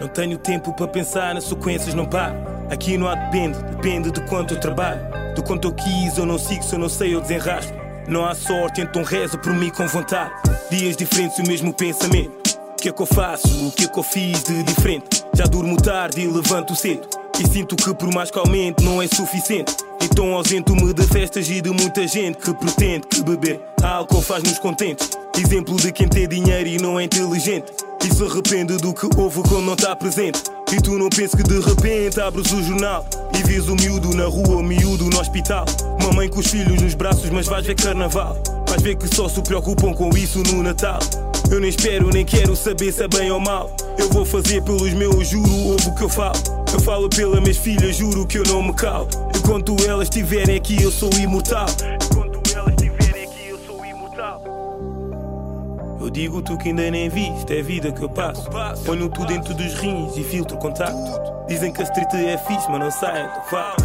Não tenho tempo para pensar nas sequências, não paro. Aqui não há depende, depende de quanto eu trabalho. Do quanto eu quis, eu não sigo, se eu não sei, eu desenrasco. Não há sorte, então rezo por mim com vontade. Dias diferentes, o mesmo pensamento. O que é que eu faço? O que é que eu fiz de diferente? Já durmo tarde e levanto cedo. E sinto que por mais que aumente não é suficiente. Então ausento-me de festas e de muita gente que pretende que beber álcool faz-nos contentes. Exemplo de quem tem dinheiro e não é inteligente. E se arrepende do que houve quando não está presente. E tu não penses que de repente abres o jornal e vês o miúdo na rua, o miúdo no hospital. Uma mãe com os filhos nos braços, mas vais ver carnaval. Vais ver que só se preocupam com isso no Natal. Eu nem espero, nem quero saber se é bem ou mal. Eu vou fazer pelos meus, juro, ouve o que eu falo. Eu falo pelas minhas filhas, juro que eu não me calo. Enquanto elas estiverem aqui, eu sou imortal. Eu digo tu que ainda nem viste, é a vida que eu passo. Ponho tudo dentro dos rins e filtro contacto. Dizem que a street é fixe, mas não saem do fato.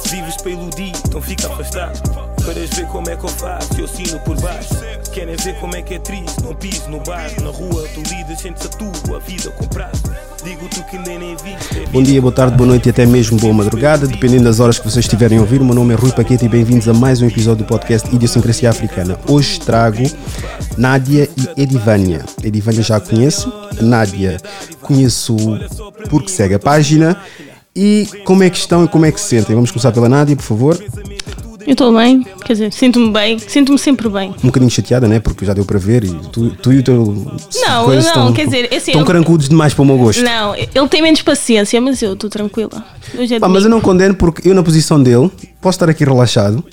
Se vives para iludir, então fica afastado. Queres ver como é que eu faço, eu sino por baixo. Querem ver como é que é triste, não piso no bar. Na rua tu lidas, sentes a tua vida com prazo. Digo tu que ainda nem viste. é Bom dia, boa tarde, boa noite e até mesmo boa madrugada, dependendo das horas que vocês estiverem a ouvir. Meu nome é Rui Paquete e bem-vindos a mais um episódio do podcast Idiosincrasia Africana. Hoje trago Nádia e Edivânia. Edivânia já a conheço, Nádia conheço porque segue a página. E como é que estão e como é que se sentem? Vamos começar pela Nádia, por favor. Eu estou bem, quer dizer, sinto-me bem, sinto-me sempre bem. Um bocadinho chateada, né? Porque já deu para ver e tu, tu e o teu. Não, não, estão- quer dizer, assim, Estão eu- crancudos demais para o meu gosto. Não, ele tem menos paciência, mas eu estou tranquila. É Pá, mas eu não condeno porque eu, na posição dele, posso estar aqui relaxado,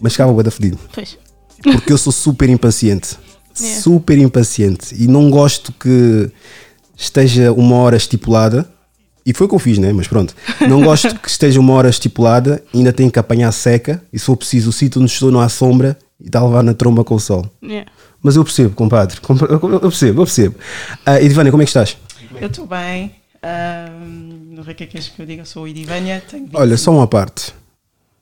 mas ficava bué da fedido. Pois. Porque eu sou super impaciente. É. Super impaciente. E não gosto que esteja uma hora estipulada. E foi o que eu fiz, né? Mas pronto. Não gosto que esteja uma hora estipulada, ainda tenho que apanhar seca. E se for preciso, o sítio onde estou não há sombra e está a levar na tromba com o sol. É. Mas eu percebo, compadre. Compa- Eu percebo, eu percebo. Uh, Edivânia, como é que estás? Eu estou bem. Não sei o que é que queres que eu diga. Eu sou 20 Olha, só uma parte.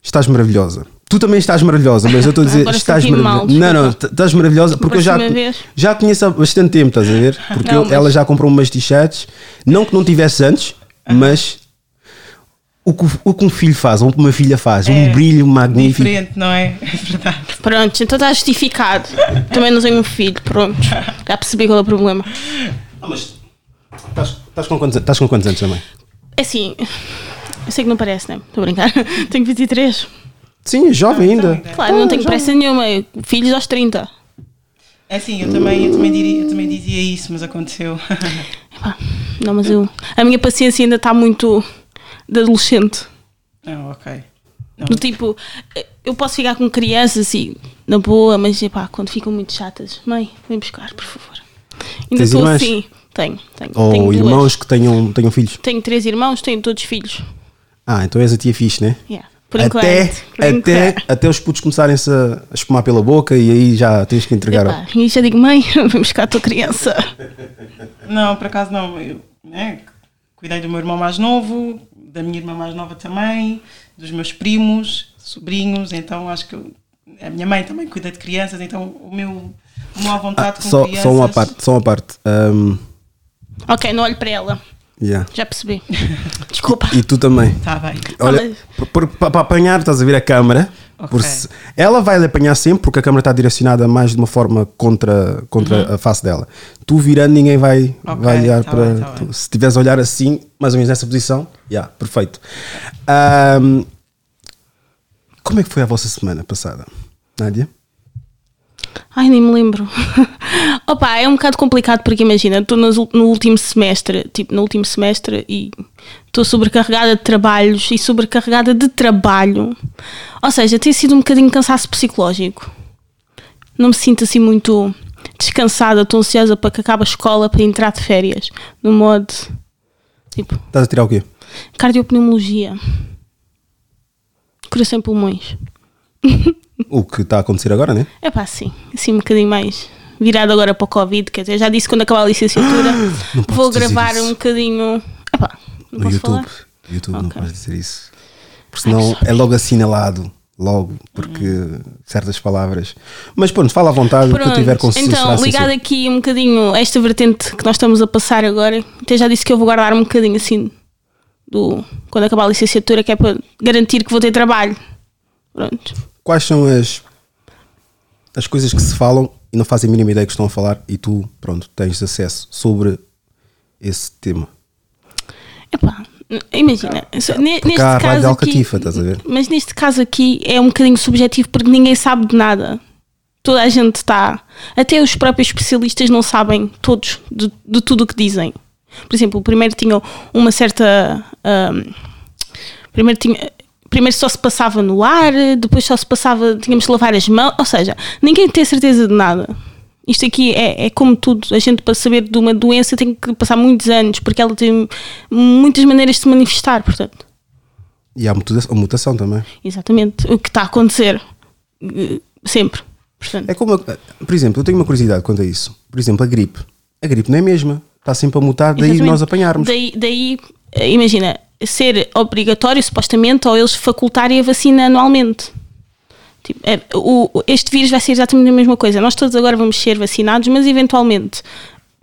Estás maravilhosa. Tu também estás maravilhosa, mas eu estou a dizer, Agora estás maravilhosa. Não, não, estás maravilhosa porque eu já, já a conheço há bastante tempo, estás a ver? Porque Não, eu- mas- ela já comprou umas t-shirts, não que não tivesse antes, mas o que, o que um filho faz, ou o que uma filha faz, um É brilho magnífico. Diferente, não é? É verdade. Pronto, então está justificado. Também não tenho um filho, pronto. Já percebi qual é o problema. Ah, mas estás, estás com quantos, estás com quantos anos também? É assim, eu sei que não parece, né? Estou a brincar. Tenho 23. Sim, é jovem ainda. Claro, não tenho pressa nenhuma. Filhos aos 30. É assim, eu também, eu, também diria, eu também dizia isso, mas aconteceu. Epá, Não, mas eu. A minha paciência ainda está muito de adolescente. não, ok. Não, Do tipo, eu posso ficar com crianças assim, na boa, mas epá, quando ficam muito chatas, mãe, vem buscar, por favor. Ainda estou assim. Tenho, tenho. Ou tenho duas. irmãos que tenham, tenham filhos. Tenho três irmãos, tenho todos filhos. Ah, então és a tia fixe, né? Yeah. Por até, enquanto. por até, enquanto. até os putos começarem-se a a espumar pela boca e aí já tens que entregar. Epá, e já digo, mãe, vem buscar a tua criança. não, por acaso não. Eu né, cuidei do meu irmão mais novo, da minha irmã mais nova também, dos meus primos, sobrinhos, então acho que eu- a minha mãe também cuida de crianças, então o meu, à vontade Ah, com só, crianças. só uma parte, só uma parte. Ahm, ok, não olho para ela. Yeah. Já percebi. Desculpa. E tu também. Está Tá bem. Olha, para apanhar, estás a ver a câmara. Ok. por se- ela vai lhe apanhar sempre porque a câmara está direcionada mais de uma forma contra, contra a face dela. Tu virando, ninguém vai, Uhum. Ok, vai olhar tá para. bem, tá tu- bem. se estiveres a olhar assim, mais ou menos nessa posição, yeah, perfeito. Ahm, como é que foi a vossa semana passada, Nádia? Ai, nem me lembro. Opa, é um bocado complicado porque imagina, estou no último semestre, tipo, no último semestre e estou sobrecarregada de trabalhos e sobrecarregada de trabalho. Ou seja, tem sido um bocadinho cansaço psicológico. Não me sinto assim muito descansada, estou ansiosa para que acabe a escola para entrar de férias. No modo, tipo, Estás a tirar o quê? cardiopneumologia. Coração e pulmões. O que está a acontecer agora, né? É pá, sim. Assim um bocadinho mais virado agora para o Covid. Quer dizer, já disse quando acabar a licenciatura Não vou gravar isso. um bocadinho. É pá, não No posso YouTube. falar? YouTube não Ok. podes dizer isso. Porque senão é logo assinalado. logo, porque certas palavras. Mas pronto, fala à vontade, o que eu Pronto, tiver com então, ligado aqui um bocadinho a esta vertente que nós estamos a passar agora, até já disse que eu vou guardar um bocadinho assim do quando acabar a licenciatura, que é para garantir que vou ter trabalho. Pronto. Quais são as, as coisas que se falam e não fazem a mínima ideia que estão a falar e tu, pronto, tens acesso sobre esse tema? Epá, imagina, neste rádio caso aqui, Alcatifa, estás a ver? mas neste caso aqui é um bocadinho subjetivo porque ninguém sabe de nada. Toda a gente está, até os próprios especialistas não sabem todos de, de tudo o que dizem. Por exemplo, o primeiro tinha uma certa. ahm, primeiro tinha. Primeiro só se passava no ar, depois só se passava, tínhamos de lavar as mãos, ou seja, ninguém tem certeza de nada. Isto aqui é, é como tudo, a gente para saber de uma doença tem que passar muitos anos, porque ela tem muitas maneiras de se manifestar, portanto. E há muta- a mutação também. Exatamente. O que está a acontecer eh, sempre. Portanto, É como, por exemplo, eu tenho uma curiosidade quanto a isso. Por exemplo, a gripe. A gripe não é a mesma. Está sempre a mutar, daí exatamente. nós apanharmos. Daí, daí, imagina, ser obrigatório, supostamente, ou eles facultarem a vacina anualmente. Tipo, é, o, este vírus vai ser exatamente a mesma coisa. Nós todos agora vamos ser vacinados, mas eventualmente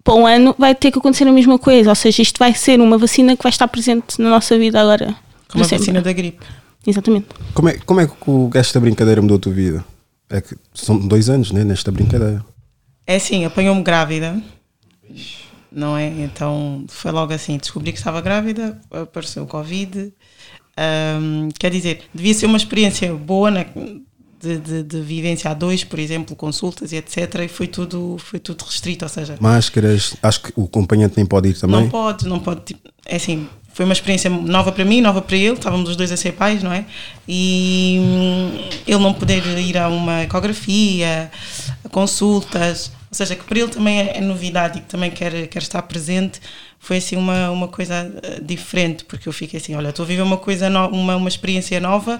para um ano vai ter que acontecer a mesma coisa. Ou seja, isto vai ser uma vacina que vai estar presente na nossa vida agora. Como a sempre. vacina da gripe. Exatamente. Como é, como é que o- esta brincadeira mudou a tua vida? É que são dois anos, né? Nesta brincadeira. É assim, apanhou-me grávida, não é? Então foi logo assim: descobri que estava grávida, apareceu o Covid. Ahm, quer dizer, devia ser uma experiência boa né, de, de, de vivência a dois, por exemplo, consultas e etc. E foi tudo, foi tudo restrito, ou seja, Máscaras, acho que o acompanhante nem pode ir também. não pode, não pode. tipo, é assim, foi uma experiência nova para mim, nova para ele. Estávamos os dois a ser pais, não é? E hum, ele não poder ir a uma ecografia, a consultas, ou seja, que para ele também é, é novidade e que também quer, quer estar presente. Foi assim uma, uma coisa eh, diferente, porque eu fiquei assim: olha, estou a viver uma coisa, no, uma, uma experiência nova,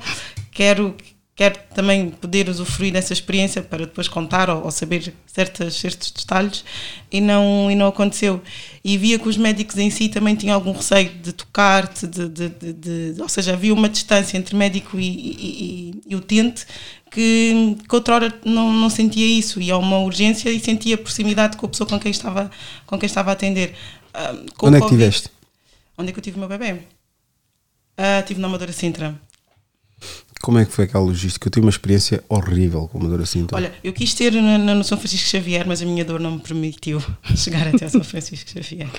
quero quero também poder usufruir dessa experiência para depois contar ou, ou saber certas, certos detalhes e não, e não aconteceu. E via que os médicos em si também tinham algum receio de tocar-te, de, de, de, de- ou seja, havia uma distância entre médico e, e, e- e utente que, que outra hora não, não sentia isso e há uma urgência e sentia proximidade com a pessoa com quem estava, com quem estava a atender. Ah, o Onde é que Covid- tiveste? Onde é que eu tive o meu bebê? Ah, tive na Amadora Sintra. Como é que foi aquela logística? Eu tive uma experiência horrível com uma dor assim. então. Olha, eu quis ter na, na- no São Francisco Xavier, mas a minha dor não me permitiu chegar até ao São Francisco Xavier.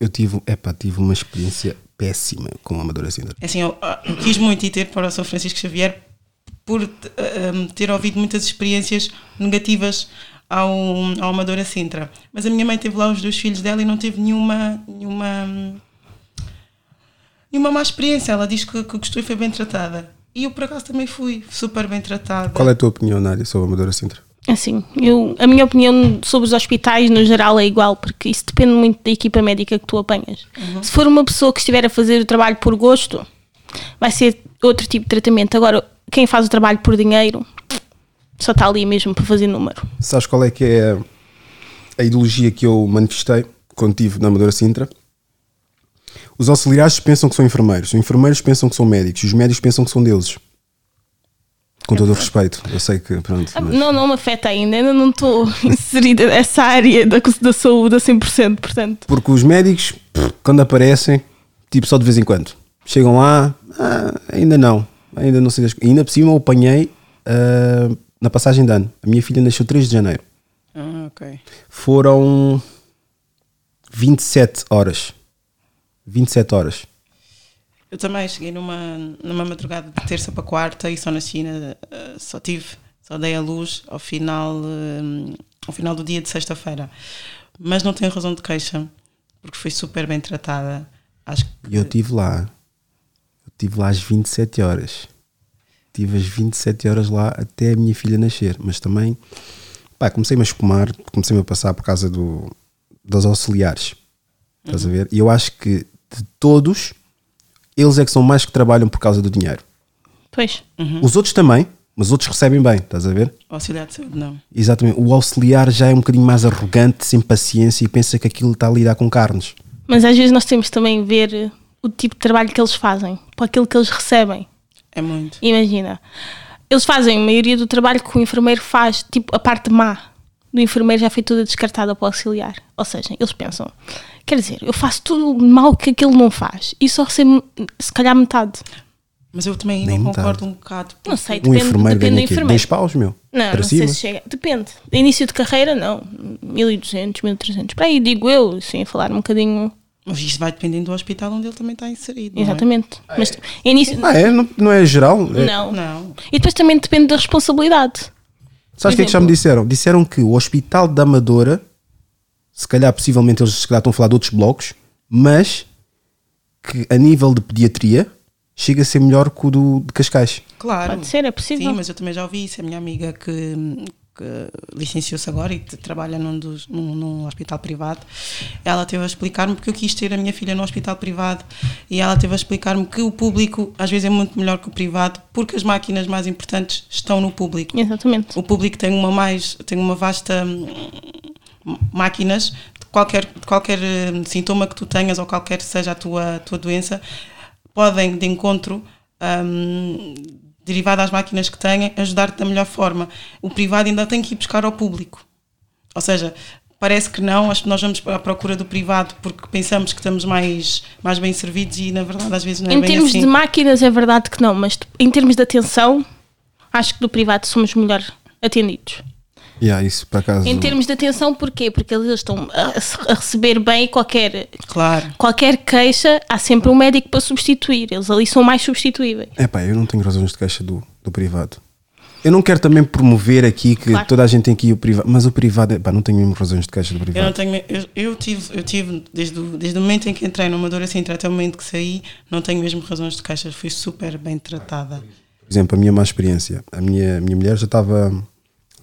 Eu tive, epá, tive uma experiência péssima com uma amadora assim. É Assim, eu, ah, eu quis muito ir ter para o São Francisco Xavier por um, ter ouvido muitas experiências negativas ao, ao Amadora Sintra. Mas a minha mãe teve lá os dois filhos dela e não teve nenhuma, nenhuma, hum, nenhuma má experiência. Ela diz que, que gostou e foi bem tratada. E eu, por acaso, também fui super bem tratada. Qual é a tua opinião, Nádia, sobre a amadora Sintra? Assim, eu, a minha opinião sobre os hospitais no geral é igual, porque isso depende muito da equipa médica que tu apanhas. Se for uma pessoa que estiver a fazer o trabalho por gosto, vai ser outro tipo de tratamento. Agora, quem faz o trabalho por dinheiro só está ali mesmo para fazer número. Sabes qual é que é a ideologia que eu manifestei quando estive na Amadora Sintra? Os auxiliares pensam que são enfermeiros, os enfermeiros pensam que são médicos, os médicos pensam que são deuses. Com todo o respeito, eu sei que, pronto. mas- Não, não me afeta ainda, ainda não estou inserida nessa área da, da saúde a 100%, portanto. Porque os médicos, quando aparecem, tipo só de vez em quando, chegam lá, ah, ainda não, ainda não sei das Ainda por cima eu apanhei ah, na passagem de ano. A minha filha nasceu 3 de janeiro. Ah, ok. Foram 27 horas. 27 horas. Eu também cheguei numa, numa madrugada de terça para quarta e só na China só tive, só dei a luz ao final, eh, ao final do dia de sexta-feira. Mas não tenho razão de queixa, porque foi super bem tratada. Acho que eu estive lá. Estive lá às 27 horas. Tive as 27 horas lá até a minha filha nascer. Mas também, pá, comecei-me a espumar, comecei-me a passar por causa do, dos auxiliares. Estás a ver? E eu acho que de todos, eles é que são mais que trabalham por causa do dinheiro. Pois. Os outros também, mas os outros recebem bem, estás a ver? o auxiliar de saúde não. Exatamente. O auxiliar já é um bocadinho mais arrogante, sem paciência e pensa que aquilo está a lidar com carnes. Mas às vezes nós temos também ver o tipo de trabalho que eles fazem, para aquilo que eles recebem. É muito. Imagina, eles fazem a maioria do trabalho que o enfermeiro faz, tipo, a parte má do enfermeiro já foi toda descartada para o auxiliar. Ou seja, eles pensam, quer dizer, eu faço tudo o mal que aquele não faz e só recebo se calhar metade. Mas eu também Nem não metade. concordo um bocado. Não sei, Um depende, enfermeiro depende do enfermeiro. dois paus, meu. Não, para não cima. sei se chega. Depende. Início de carreira, não. 1200, 1300. Para aí, digo eu, a falar um bocadinho. Mas isso vai dependendo do hospital onde ele também está inserido. não é? Exatamente. Mas início. Ah, é? Não, não é geral? É- Não. Não. E depois também depende da responsabilidade. Sabes o que é que já me disseram? Disseram que o Hospital da Amadora, se calhar, possivelmente, eles se calhar estão a falar de outros blocos, mas que a nível de pediatria chega a ser melhor que o do, de Cascais. Claro. Pode ser, é possível. Sim, mas eu também já ouvi isso. A minha amiga que, que licenciou-se agora e trabalha num, dos, num, num hospital privado, ela teve a explicar-me porque eu quis ter a minha filha no hospital privado e ela teve a explicar-me que o público às vezes é muito melhor que o privado porque as máquinas mais importantes estão no público. Exatamente. O público tem uma mais tem uma vasta hum, máquinas de qualquer de qualquer hum, sintoma que tu tenhas ou qualquer seja a tua tua doença podem de encontro hum, derivado às máquinas que têm ajudar-te da melhor forma. O privado ainda tem que ir buscar ao público. Ou seja parece que não acho que nós vamos à procura do privado porque pensamos que estamos mais mais bem servidos e na verdade às vezes não é em bem termos assim. de máquinas, é verdade que não, mas em termos de atenção, acho que do privado somos melhor atendidos. Yeah, isso por acaso. Em termos de atenção, porquê? Porque eles estão a, a receber bem qualquer, claro qualquer queixa, há sempre um médico para substituir. Eles ali são mais substituíveis. É pá, eu não tenho razões de queixa do, do privado. Eu não quero também promover aqui que Claro. toda a gente tem aqui o privado, mas o privado, é pá, não tenho mesmo razões de queixa do Eu não privado. tenho, eu, eu tive, eu tive desde, o, desde o momento em que entrei numa Dora Sintra até o momento que saí, não tenho mesmo razões de queixas, fui super bem tratada. Por exemplo, a minha má experiência. A minha, a minha mulher já estava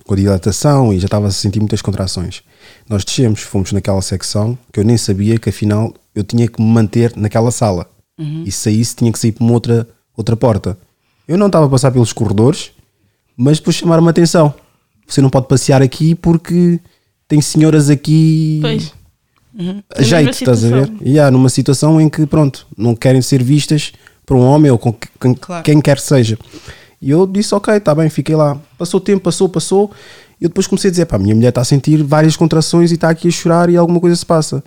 com a dilatação e já estava a sentir muitas contrações. Nós descemos, fomos naquela secção que eu nem sabia que afinal eu tinha que me manter naquela sala. E se saísse, tinha que sair por uma outra, outra porta. Eu não estava a passar pelos corredores, mas depois chamaram-me a atenção. Você não pode passear aqui porque tem senhoras aqui Pois. a jeito, estás a ver? E há numa situação em que, pronto, não querem ser vistas por um homem ou com que- quem, Claro. quem quer que seja. E eu disse, ok, está bem, fiquei lá. Passou o tempo, passou, passou. E eu depois comecei a dizer, pá, minha mulher está a sentir várias contrações e está aqui a chorar e alguma coisa se passa.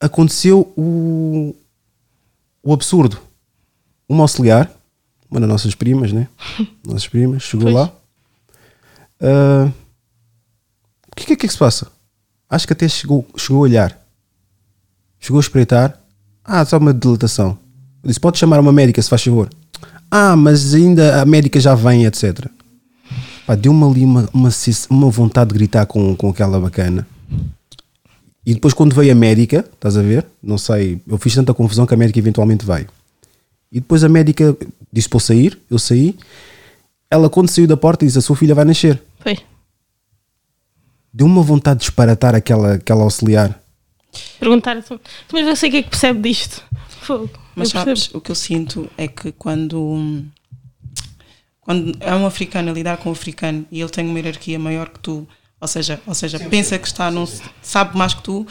Aconteceu o, o absurdo. Uma auxiliar, uma das nossas primas, né? Nossas primas, chegou Pois. lá. Ah, o que, que é que se passa? Acho que até chegou, chegou a olhar. Chegou a espreitar. Ah, só uma dilatação. Eu disse: pode chamar uma médica se faz favor. Ah, mas ainda a médica já vem, etc. Pá, deu-me ali uma, uma, uma vontade de gritar com, com aquela bacana. E depois, quando veio a médica, estás a ver? Não sei, eu fiz tanta confusão que a médica eventualmente veio. E depois a médica disse para eu sair, eu saí. Ela, quando saiu da porta, disse: A sua filha vai nascer. Pois. Deu-me uma vontade de disparatar aquela, aquela auxiliar. Perguntar mas você o que é que percebe disto? Fogo. Mas Eu percebo. sabes, o que eu sinto é que quando, quando é um africano a lidar com um africano e ele tem uma hierarquia maior que tu, ou seja, ou seja pensa que está num, sabe mais que tu,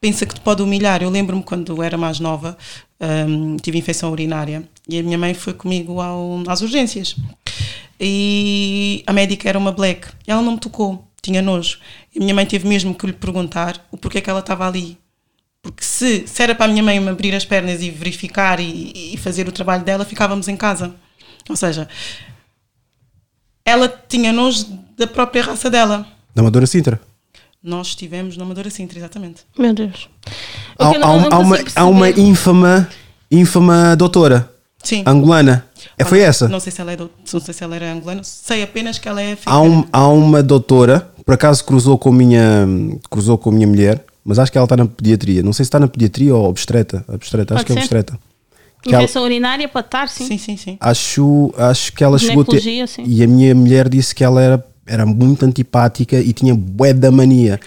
pensa que te pode humilhar. Eu lembro-me quando era mais nova, hum, tive infecção urinária e a minha mãe foi comigo ao, às urgências. E a médica era uma black. E ela não me tocou, tinha nojo. E a minha mãe teve mesmo que lhe perguntar o porquê que ela estava ali. Porque se, se era para a minha mãe me abrir as pernas e verificar e, e fazer o trabalho dela, ficávamos em casa. Ou seja, ela tinha nojo da própria raça dela. Da Amadora Sintra. Nós estivemos na Amadora Sintra, exatamente. Meu Deus. Há, não- há- não há uma, há uma ínfama, ínfama doutora Sim. angolana. É, foi essa? Não sei se ela é do, não sei se ela era angolana, sei apenas que ela é Há, africana. um- há uma doutora, por acaso cruzou com a minha, cruzou com a minha mulher, mas acho que ela está na pediatria. Não sei se está na pediatria ou obstetra. obstetra acho Pode que é ser. obstetra. Que ela- Infecção urinária pode estar, sim. Sim, sim, sim. acho, acho que ela chegou a ter. Sim. E a minha mulher disse que ela era, era muito antipática e tinha bué da mania.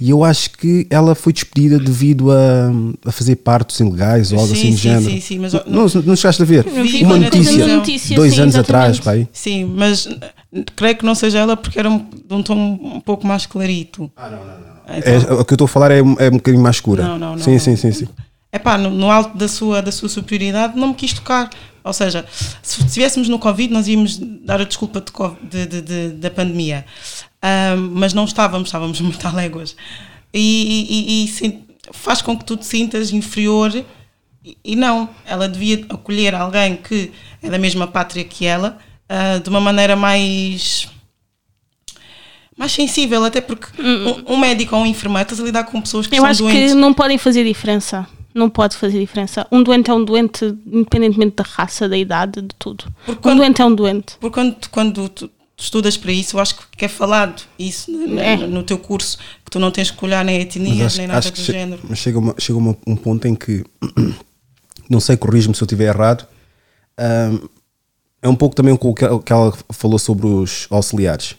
E eu acho que ela foi despedida devido a, a fazer partos ilegais ou algo Sim, assim do género. sim, sim, mas não, não, não chegaste a ver? Vi Uma notícia, notícia, dois sim, anos exatamente. atrás, pai. Sim, mas creio que não seja ela porque era um, de um tom um pouco mais clarito. Ah, não, não, não. É, o que eu estou a falar é, é um bocadinho mais escura. Não, não, não, sim, não. sim, sim, sim. É pá, no, no alto da sua, da sua superioridade não me quis tocar. Ou seja, se estivéssemos no Covid, nós íamos dar a desculpa de, de- de- da pandemia. Ahm, mas não estávamos, estávamos muito a léguas. E, e- e faz com que tu te sintas inferior. E, e não, ela devia acolher alguém que é da mesma pátria que ela ah, de uma maneira mais mais sensível, até porque um, um médico ou um enfermeiro estás a lidar com pessoas que Eu são acho doentes. que não podem fazer diferença. Não pode fazer diferença. Um doente é um doente, independentemente da raça, da idade, de tudo. Porque Um doente é um doente. Porque quando, tu- quando tu estudas para isso, eu acho que é falado isso no, É. no teu curso, que tu não tens que olhar nem Mas etnias, acho, nem nada acho do che- género. mas chega, uma, chega uma- um ponto em que, não sei, corrijo-me se eu estiver errado, ahm, é um pouco também com o que ela- que ela falou sobre os auxiliares.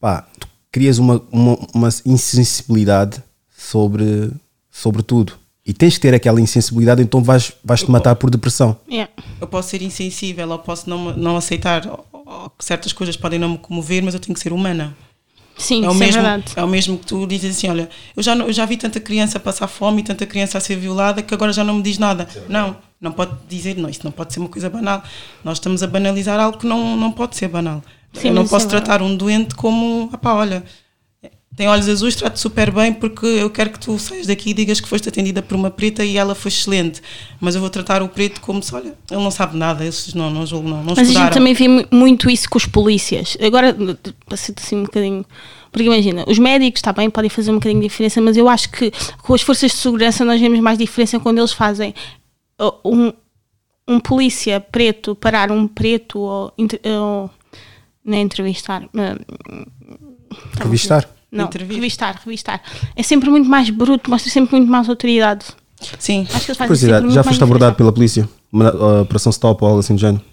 Pá, tu crias uma, uma, uma insensibilidade sobre, sobre tudo. E tens que ter aquela insensibilidade, então vais, vais te matar por depressão. Yeah. Eu posso ser insensível, ou posso não, não aceitar, ou, ou que certas coisas podem não me comover, mas eu tenho que ser humana. Sim, É o, isso mesmo, é verdade. é o mesmo que tu dizes assim: olha, eu já, eu já vi tanta criança passar fome e tanta criança a ser violada que agora já não me diz nada. Não, não pode dizer, não, isso não pode ser uma coisa banal. Nós estamos a banalizar algo que não, não pode ser banal. Sim, eu não posso é tratar um doente como, ah pá, olha, tem olhos azuis, trato super bem porque eu quero que tu saias daqui e digas que foste atendida por uma preta e ela foi excelente. Mas eu vou tratar o preto como se, olha, ele não sabe nada, esses não, não julgo, não, não Mas a gente estudaram. também vê mu- muito isso com os polícias. Agora, ser assim um bocadinho. Porque imagina, os médicos, está bem, podem fazer um bocadinho de diferença, mas eu acho que com as forças de segurança nós vemos mais diferença quando eles fazem um, um polícia preto parar um preto ou, ou não é entrevistar. uh, Revistar. Não, Intervir. revistar, revistar. É sempre muito mais bruto, mostra sempre muito mais autoridade. Sim, Acho que eles Curiosidade, muito já foste abordado pela polícia? Uma, a operação stop ou algo assim do género?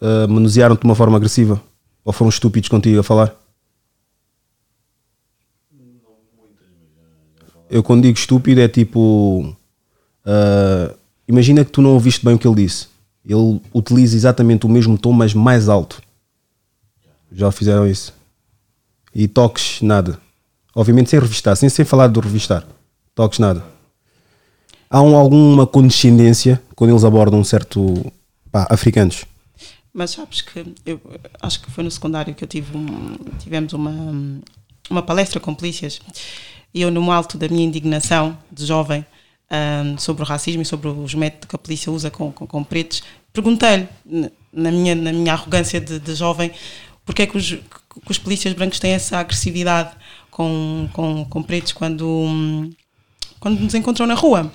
Ah, manusearam-te de uma forma agressiva? Ou foram estúpidos contigo a falar? Eu quando digo estúpido é tipo. ah, imagina que tu não ouviste bem o que ele disse. Ele utiliza exatamente o mesmo tom, mas mais alto. Já fizeram isso. E toques, nada. Obviamente sem revistar, sem, sem falar do revistar. Toques, nada há um- alguma condescendência quando eles abordam um certo pá, africanos. Mas sabes que eu acho que foi no secundário que eu tive um- tivemos uma, uma palestra com polícias e eu, no alto da minha indignação de jovem ahm, sobre o racismo e sobre os métodos que a polícia usa com, com, com pretos, perguntei-lhe, na minha, na minha arrogância de, de jovem, porque é que os, que os polícias brancos têm essa agressividade com, com, com pretos quando, quando nos encontram na rua.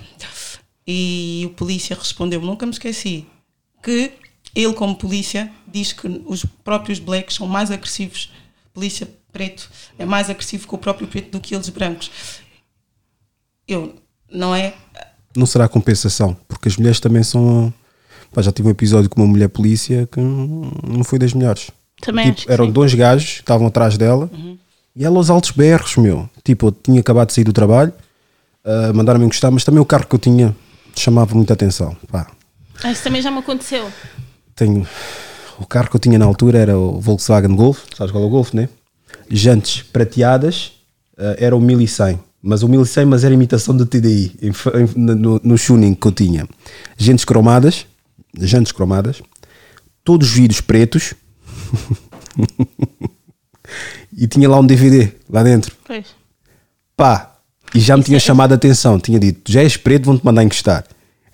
E o polícia respondeu, nunca me esqueci, que ele, como polícia, diz que os próprios blacks são mais agressivos. Polícia preto é mais agressivo que o próprio preto do que eles brancos. Eu, não é? Não será compensação, porque as mulheres também são. pá, já tive um episódio com uma mulher polícia que não foi das melhores. Também Tipo, eram sim. dois gajos que estavam atrás dela e ela aos altos berros, meu. Tipo, eu tinha acabado de sair do trabalho, ah, mandaram-me encostar, mas também o carro que eu tinha chamava muita atenção. Pá, Ah, Isso também já me aconteceu. tenho. O carro que eu tinha na altura era o Volkswagen Golf, sabes qual é o Golf, né? Jantes prateadas, eh, era o 1100, mas o 1100 mas era imitação do TDI, em em- no, no tuning que eu tinha. Jantes cromadas, jantes cromadas, todos os vidros pretos e tinha lá um DVD lá dentro. Pois. Pá, e já me Isso tinha é- chamado a atenção. Tinha dito: já és preto, vão-te mandar encostar.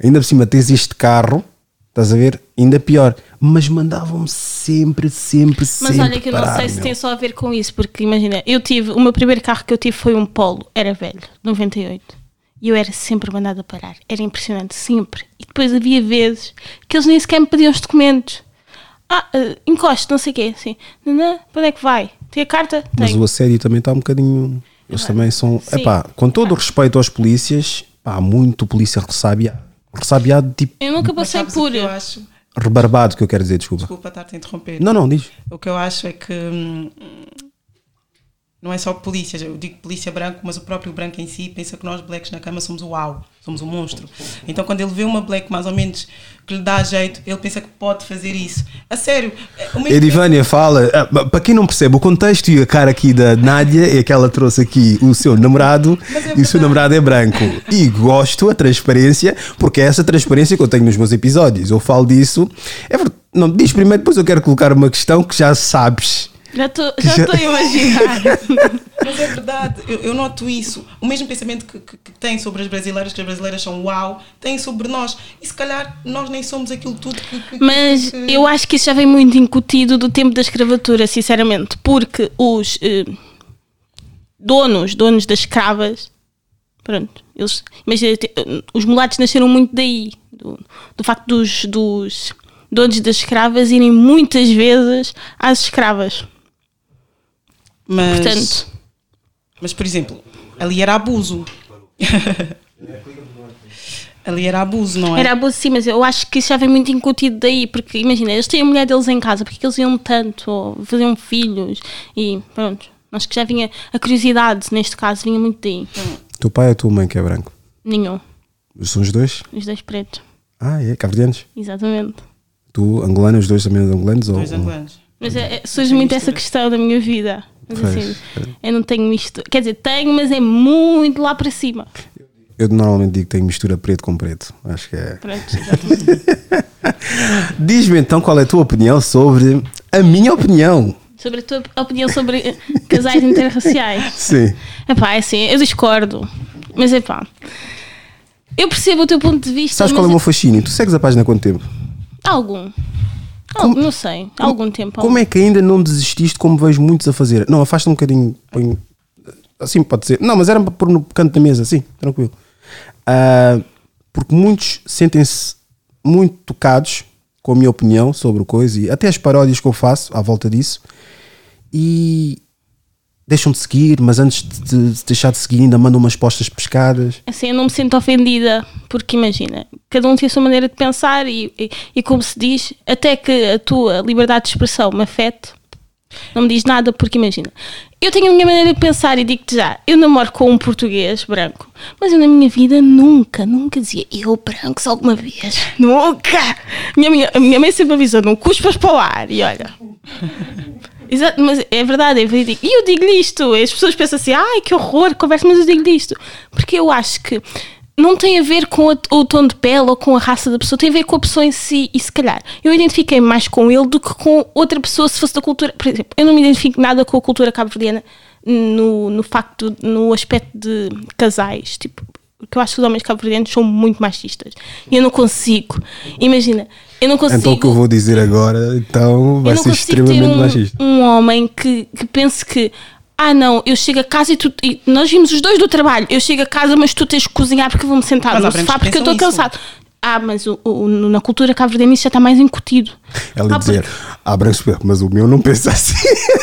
Ainda por cima tens este carro, estás a ver? Ainda pior. Mas mandavam-me sempre, sempre, Mas sempre. olha que eu não sei se meu. tem só a ver com isso, porque imagina, eu tive, o meu primeiro carro que eu tive foi um Polo, era velho, 98. E eu era sempre mandada parar. Era impressionante, sempre. E depois havia vezes que eles nem sequer me pediam os documentos. Ah, uh, encoste, não sei o quê. Assim, Nanã, para onde é que vai? Tem a carta? Mas Tenho. o assédio também está um bocadinho. Eles também são. Sim. Epá, com todo o respeito aos polícias, pá, há muito polícia ressabiado. Ressabiado, tipo, Eu nunca Mas passei por. eu acho? rebarbado, que eu quero dizer, desculpa. Desculpa estar-te a interromper. Não, não, diz. O que eu acho é que hum, não é só polícia, eu digo polícia branco, mas o próprio branco em si pensa que nós blacks na cama somos o uau, somos o monstro. Então quando ele vê uma black mais ou menos que lhe dá jeito, ele pensa que pode fazer isso. A sério. é, Edivânia fala, pa- para quem não percebe o contexto e a cara aqui da Nádia é que ela trouxe aqui o seu namorado é e o seu namorado é branco. E gosto a transparência, porque é essa transparência que eu tenho nos meus episódios. Eu falo disso. É verdade. Não, diz primeiro, depois eu quero colocar uma questão que já sabes. Já estou já estou a imaginar. Mas é verdade, eu, eu noto isso. O mesmo pensamento que, que, que tem sobre as brasileiras, que as brasileiras são uau, tem sobre nós. E se calhar nós nem somos aquilo tudo que. que- Mas que- eu acho que isso já vem muito incutido do tempo da escravatura, sinceramente, porque os eh, donos, donos das escravas, pronto, eles, imagina, te- os mulatos nasceram muito daí, do, do facto dos, dos donos das escravas irem muitas vezes às escravas. Mas, Portanto, mas, por exemplo, ali era abuso. ali era abuso, não é? era abuso sim, mas eu acho que isso já vem muito incutido daí, porque imagina, eles têm a mulher deles em casa, porque eles iam tanto, ou faziam filhos, e pronto. Acho que já vinha, a curiosidade neste caso vinha muito daí. Teu pai ou tua mãe que é branco? Nenhum. São os dois? Os dois pretos. Ah, é? Caverdianos? Exatamente. Tu, angolano, os dois também angolanos? Ou, Dois angolanos. Mas é, é, surge muito essa questão da minha vida. Mas Pois. assim, eu não tenho isto. Quer dizer, tenho, mas é muito lá para cima. Eu normalmente digo que tenho mistura preto com preto. Acho que é. Diz-me então qual é a tua opinião sobre a minha opinião. sobre a tua opinião sobre eh, casais interraciais. Sim. Epá, é assim, eu discordo. Mas é pá. Eu percebo o teu ponto de vista. Sabes qual é o meu fascínio? Tu segues a página há quanto tempo? Algum. Algum, não sei. Há algum tempo. Como é que ainda não desististe como vejo muitos a fazer? Não, afasta um bocadinho. põe- assim pode ser. Não, mas era para pôr no canto da mesa, assim, tranquilo. Ah, porque muitos sentem-se muito tocados com a minha opinião sobre coisa e até as paródias que eu faço à volta disso e deixam de seguir, mas antes de, de deixar de seguir ainda mandam umas postas pescadas. Assim, eu não me sinto ofendida, porque imagina, cada um tem a sua maneira de pensar e, e, e como se diz, até que a tua liberdade de expressão me afete, não me diz nada, porque imagina, eu tenho a minha maneira de pensar e digo-te já, eu namoro com um português branco, mas eu na minha vida nunca, nunca dizia eu branco alguma vez, nunca! Minha, minha, a minha mãe sempre avisou, não cuspas para o ar, e olha. Exato, mas é verdade, é verídico. E eu digo-lhe isto, as pessoas pensam assim, ai que horror, conversa, mas eu digo-lhe isto. Porque eu acho que não tem a ver com o tom de pele ou com a raça da pessoa, tem a ver com a pessoa em si. E se calhar eu identifiquei mais com ele do que com outra pessoa se fosse da cultura. Por exemplo, eu não me identifico nada com a cultura cabo-verdiana no, no facto, no aspecto de casais. Tipo, porque eu acho que os homens cabo-verdianos são muito machistas. E eu não consigo. Imagina, eu não consigo Então o que eu vou dizer agora então vai eu não ser consigo ter extremamente um, machista. um homem que, que pense que ah não, eu chego a casa e tu e nós vimos os dois do trabalho, eu chego a casa mas tu tens que cozinhar porque eu vou-me sentar Mas no sofá que porque eu estou pensam isso. Ah, mas o, o- na cultura cabo-verdiana isso já está mais incutido. Ela Ah, dizer, ah, branco, mas o meu não pensa assim.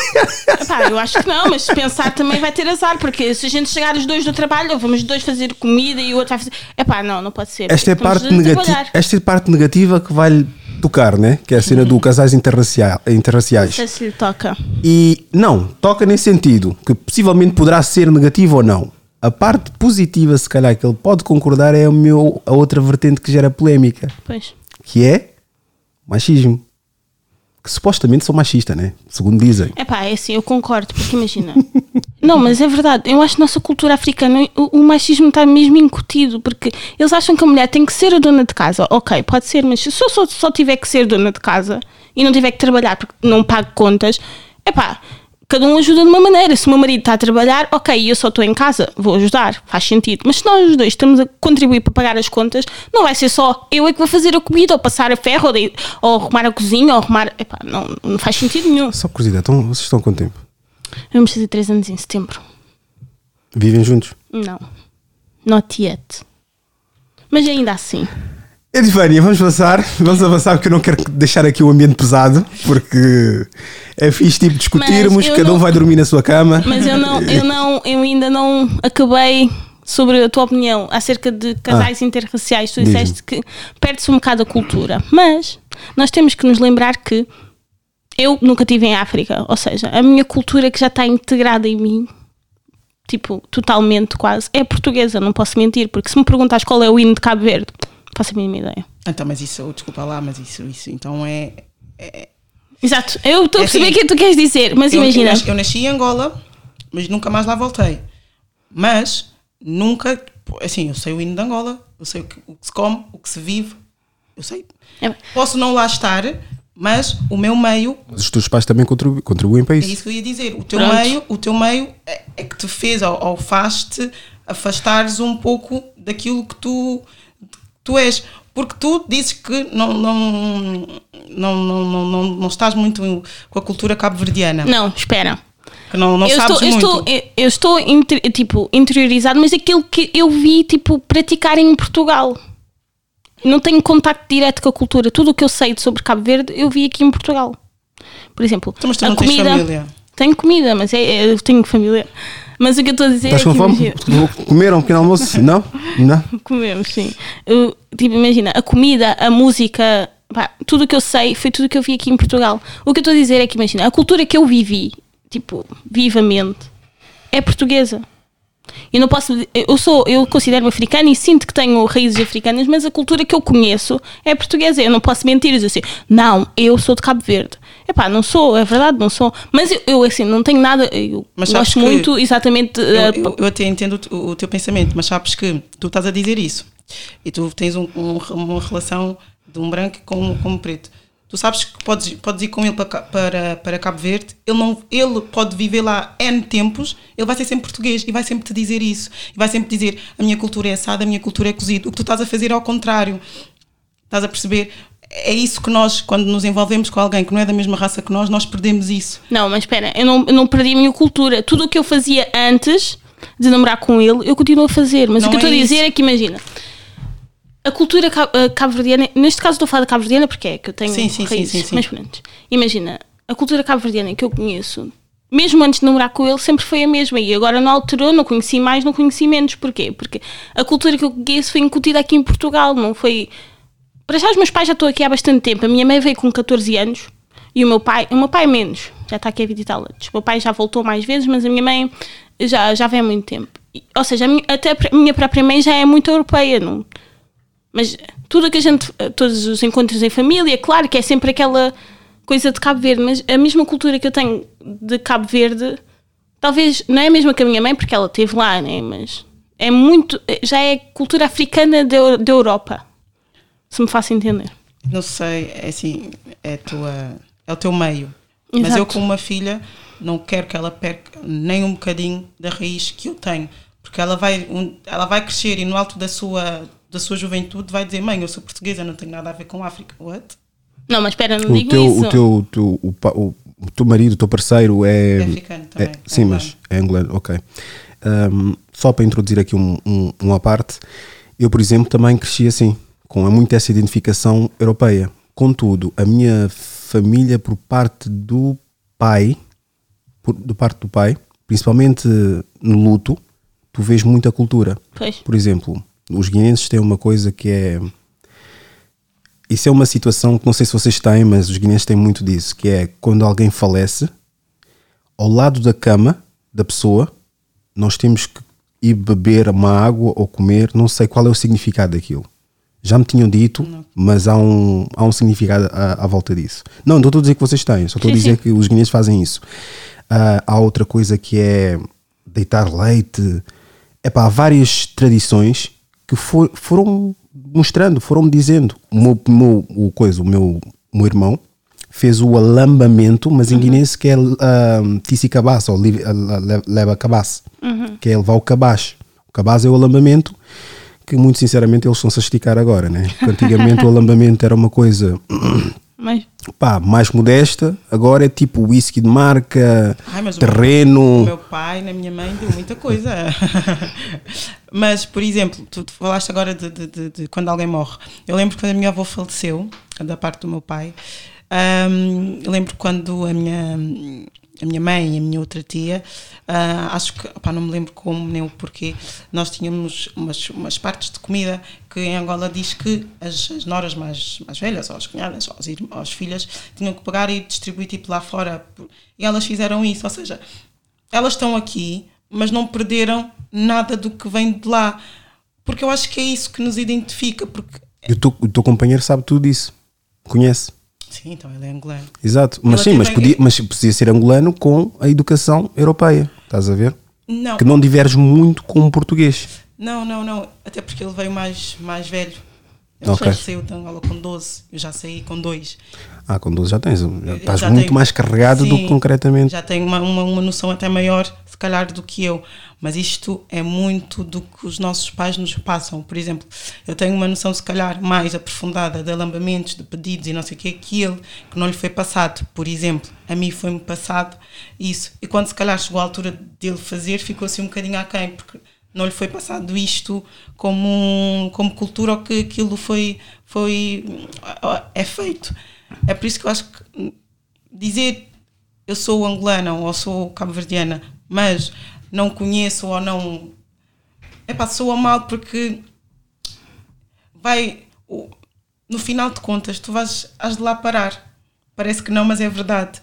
Epá, eu acho que não, mas pensar também vai ter azar, porque se a gente chegar os dois do trabalho, vamos os dois fazer comida e o outro vai fazer. Epá, não, não pode ser. Esta é, parte negativa, esta é a parte negativa que vai-lhe tocar, né? Que é a cena do casais interracial, Não interraciais. sei se lhe toca. E não, toca nesse sentido, que possivelmente poderá ser negativo ou não. A parte positiva, se calhar, que ele pode concordar é o meu, a outra vertente que gera polémica, Pois. que é machismo. Que supostamente sou machista, né? Segundo dizem. É pá, é assim, eu concordo, porque imagina. não, mas é verdade, eu acho que nossa cultura africana o, o machismo está mesmo incutido, porque eles acham que a mulher tem que ser a dona de casa. Ok, pode ser, mas se eu só, só tiver que ser dona de casa e não tiver que trabalhar porque não pago contas, é pá, cada um ajuda de uma maneira. Se o meu marido está a trabalhar, ok, eu só estou em casa, vou ajudar, faz sentido. Mas se nós os dois estamos a contribuir para pagar as contas, não vai ser só eu é que vou fazer a comida, ou passar a ferro, ou, de- ou arrumar a cozinha, ou arrumar. Epá, não, não faz sentido nenhum. Só curiosidade, então, vocês estão quanto tempo? Vamos fazer 3 anos em setembro. Vivem juntos? Não. Not yet. Mas ainda assim. Edivânia, vamos passar, vamos avançar porque eu não quero deixar aqui o ambiente pesado, porque é fixe tipo discutirmos, cada um não- vai dormir na sua cama. Mas eu não, eu não, eu ainda não acabei sobre a tua opinião acerca de casais interraciais. Tu disseste que perde-se um bocado a cultura. Mas nós temos que nos lembrar que eu nunca estive em África, ou seja, a minha cultura que já está integrada em mim, tipo, totalmente quase, é portuguesa, não posso mentir, porque se me perguntas qual é o hino de Cabo Verde, faço a mínima ideia. Então, mas isso, desculpa lá, mas isso, isso então é. é Exato, eu estou a É perceber o assim, que tu queres dizer, mas eu, imagina. Eu nasci, eu nasci em Angola, mas nunca mais lá voltei. Mas nunca. Assim, eu sei o hino de Angola, eu sei o que, o que se come, o que se vive, eu sei. É- Posso não lá estar, mas o meu meio Mas os teus pais também contribuem, contribuem para É isso. isso que eu ia dizer. O teu Pronto. meio, o teu meio é, é que te fez ou, ou faz-te afastares um pouco daquilo que tu, tu és. Porque tu dizes que não, não, não, não, não, não, estás muito com a cultura cabo-verdiana. Não, espera. Que não, não eu, sabes estou, eu, muito. estou, eu, eu estou inter- tipo, interiorizado, mas aquilo que eu vi tipo, praticarem em Portugal. Não tenho contacto direto com a cultura. Tudo o que eu sei sobre Cabo Verde, eu vi aqui em Portugal. Por exemplo, Então, mas tu a não tens comida. família? Tenho comida, mas é, é- eu tenho família. Mas o que eu estou a dizer Estás é com que fome? Comeram um pequeno almoço? Não? Não? Comemos, sim. Eu, tipo, imagina, a comida, a música, pá, tudo o que eu sei foi tudo o que eu vi aqui em Portugal. O que eu estou a dizer é que, imagina, a cultura que eu vivi, tipo, vivamente, é portuguesa. Eu não posso. Eu sou, eu considero-me africana e sinto que tenho raízes africanas, mas a cultura que eu conheço é portuguesa. Eu não posso mentir e dizer assim, não, eu sou de Cabo Verde. Epá, não sou, é verdade, não sou. Mas eu, eu assim, não tenho nada. Eu Mas gosto muito, exatamente. Eu, eh, eu- eu até entendo o, o teu pensamento, mas sabes que tu estás a dizer isso e tu tens um- um- uma relação de um branco com, com um preto. Tu sabes que podes, podes ir com ele para, para, para Cabo Verde, ele, não, ele pode viver lá N tempos, ele vai ser sempre português e vai sempre te dizer isso. E vai sempre dizer: a minha cultura é assada, a minha cultura é cozida. O que tu estás a fazer é ao contrário. Estás a perceber? É isso que nós, quando nos envolvemos com alguém que não é da mesma raça que nós, nós perdemos isso. Não, mas espera, eu não, eu não perdi a minha cultura. Tudo o que eu fazia antes de namorar com ele, eu continuo a fazer. Mas Não o que eu é estou a dizer isso. é que, imagina, a cultura eh, cabo-verdiana, neste caso estou a falar da cabo-verdiana porque é que eu tenho Sim, sim, sim, raízes, sim, sim. mas pronto. Imagina, a cultura cabo-verdiana que eu conheço, mesmo antes de namorar com ele, sempre foi a mesma. E agora não alterou, não conheci mais, não conheci menos. Porquê? Porque a cultura que eu conheço foi incutida aqui em Portugal, não foi... Para já os meus pais já estão aqui há bastante tempo. A minha mãe veio com 14 anos e o meu pai, o meu pai menos, já está aqui a 20 e tal anos. O meu pai já voltou mais vezes, mas a minha mãe já, já vem há muito tempo. E- Ou seja, a minha- até a minha própria mãe já é muito europeia, não? Mas tudo que a gente, todos os encontros em família, claro que é sempre aquela coisa de Cabo Verde, mas a mesma cultura que eu tenho de Cabo Verde, talvez não é a mesma que a minha mãe, porque ela esteve lá, né? Mas é muito, já é cultura africana da Europa. Se me faço entender. Não sei, é assim, é, tua, é o teu meio. Mas Exato. eu, como uma filha, não quero que ela perca nem um bocadinho da raiz que eu tenho. Porque ela vai, um- ela vai crescer e no alto da sua, da sua juventude vai dizer: Mãe, eu sou portuguesa, não tenho nada a ver com a África. What? Não, mas espera, não O digo teu, isso. o, teu, o, teu, o, o, o teu marido, o teu parceiro é. É africano também, é- é sim, angolano. mas é angolano, ok. Um, só para introduzir aqui um, um, um à parte, eu, por exemplo, também cresci assim, com muito essa identificação europeia. Contudo, a minha família, por parte do pai, por, do parte do pai, principalmente no luto, tu vês muita cultura. Pois. Por exemplo, os guineenses têm uma coisa que é. Isso é uma situação que não sei se vocês têm, mas os guineenses têm muito disso, que é quando alguém falece, ao lado da cama da pessoa, nós temos que ir beber uma água ou comer, não sei qual é o significado daquilo. Já me tinham dito, mas há um, há um significado à, à volta disso. Não, não estou a dizer que vocês têm, só estou a dizer que os guineenses fazem isso. Ah, há outra coisa que é deitar leite. Epá, há várias tradições que for- foram mostrando, foram dizendo. O meu, meu- o coisa, o meu, o meu irmão fez o alambamento, mas em guinense que é uh, tisi cabaz, ou ah, le- leva cabaz, que é levar o cabaz. O cabaz é o alambamento, que muito sinceramente eles estão-se a esticar agora, né? Porque antigamente o alambamento era uma coisa Mas pá, mais modesta, agora é tipo whisky de marca, Ai, mas o terreno. O meu pai, na minha mãe, deu muita coisa. Mas, por exemplo, tu, tu falaste agora de, de- de- de quando alguém morre. Eu lembro quando a minha avó faleceu, da parte do meu pai, hum, eu lembro quando a minha. A minha mãe e a minha outra tia, uh, acho que, não me lembro como nem o porquê, nós tínhamos umas, umas partes de comida que em Angola diz que as, as noras mais, mais velhas, ou as cunhadas, ou as, ou as filhas, tinham que pegar e distribuir tipo lá fora. E elas fizeram isso, ou seja, elas estão aqui, mas não perderam nada do que vem de lá. Porque eu acho que é isso que nos identifica. Porque... E o teu, o teu companheiro sabe tudo isso, conhece. Sim, então ele é angolano. Exato, mas sim, mas podia, mas podia ser angolano com a educação europeia, estás a ver? Não. Que não diverge muito com o português. Não, não, não. Até porque ele veio mais, mais velho. Ele Ok. já saiu de Angola com 12, eu já saí com 2. Ah, com 12 já tens, já estás já muito tenho- mais carregado do que Sim, concretamente. Já tenho uma, uma, uma noção até maior, se calhar, do que eu. Mas isto é muito do que os nossos pais nos passam. Por exemplo, eu tenho uma noção, se calhar, mais aprofundada de alambamentos, de pedidos e não sei o que ele, que não lhe foi passado. Por exemplo, a mim foi-me passado isso. E quando, se calhar, chegou a altura dele fazer, ficou assim um bocadinho aquém, porque não lhe foi passado isto como, como cultura ou que aquilo foi, foi é feito. É por isso que eu acho que dizer eu sou angolana ou sou cabo-verdiana, mas não conheço ou não. Epá, soa mal porque vai. No final de contas, tu vais, de lá parar. Parece que não, mas é verdade.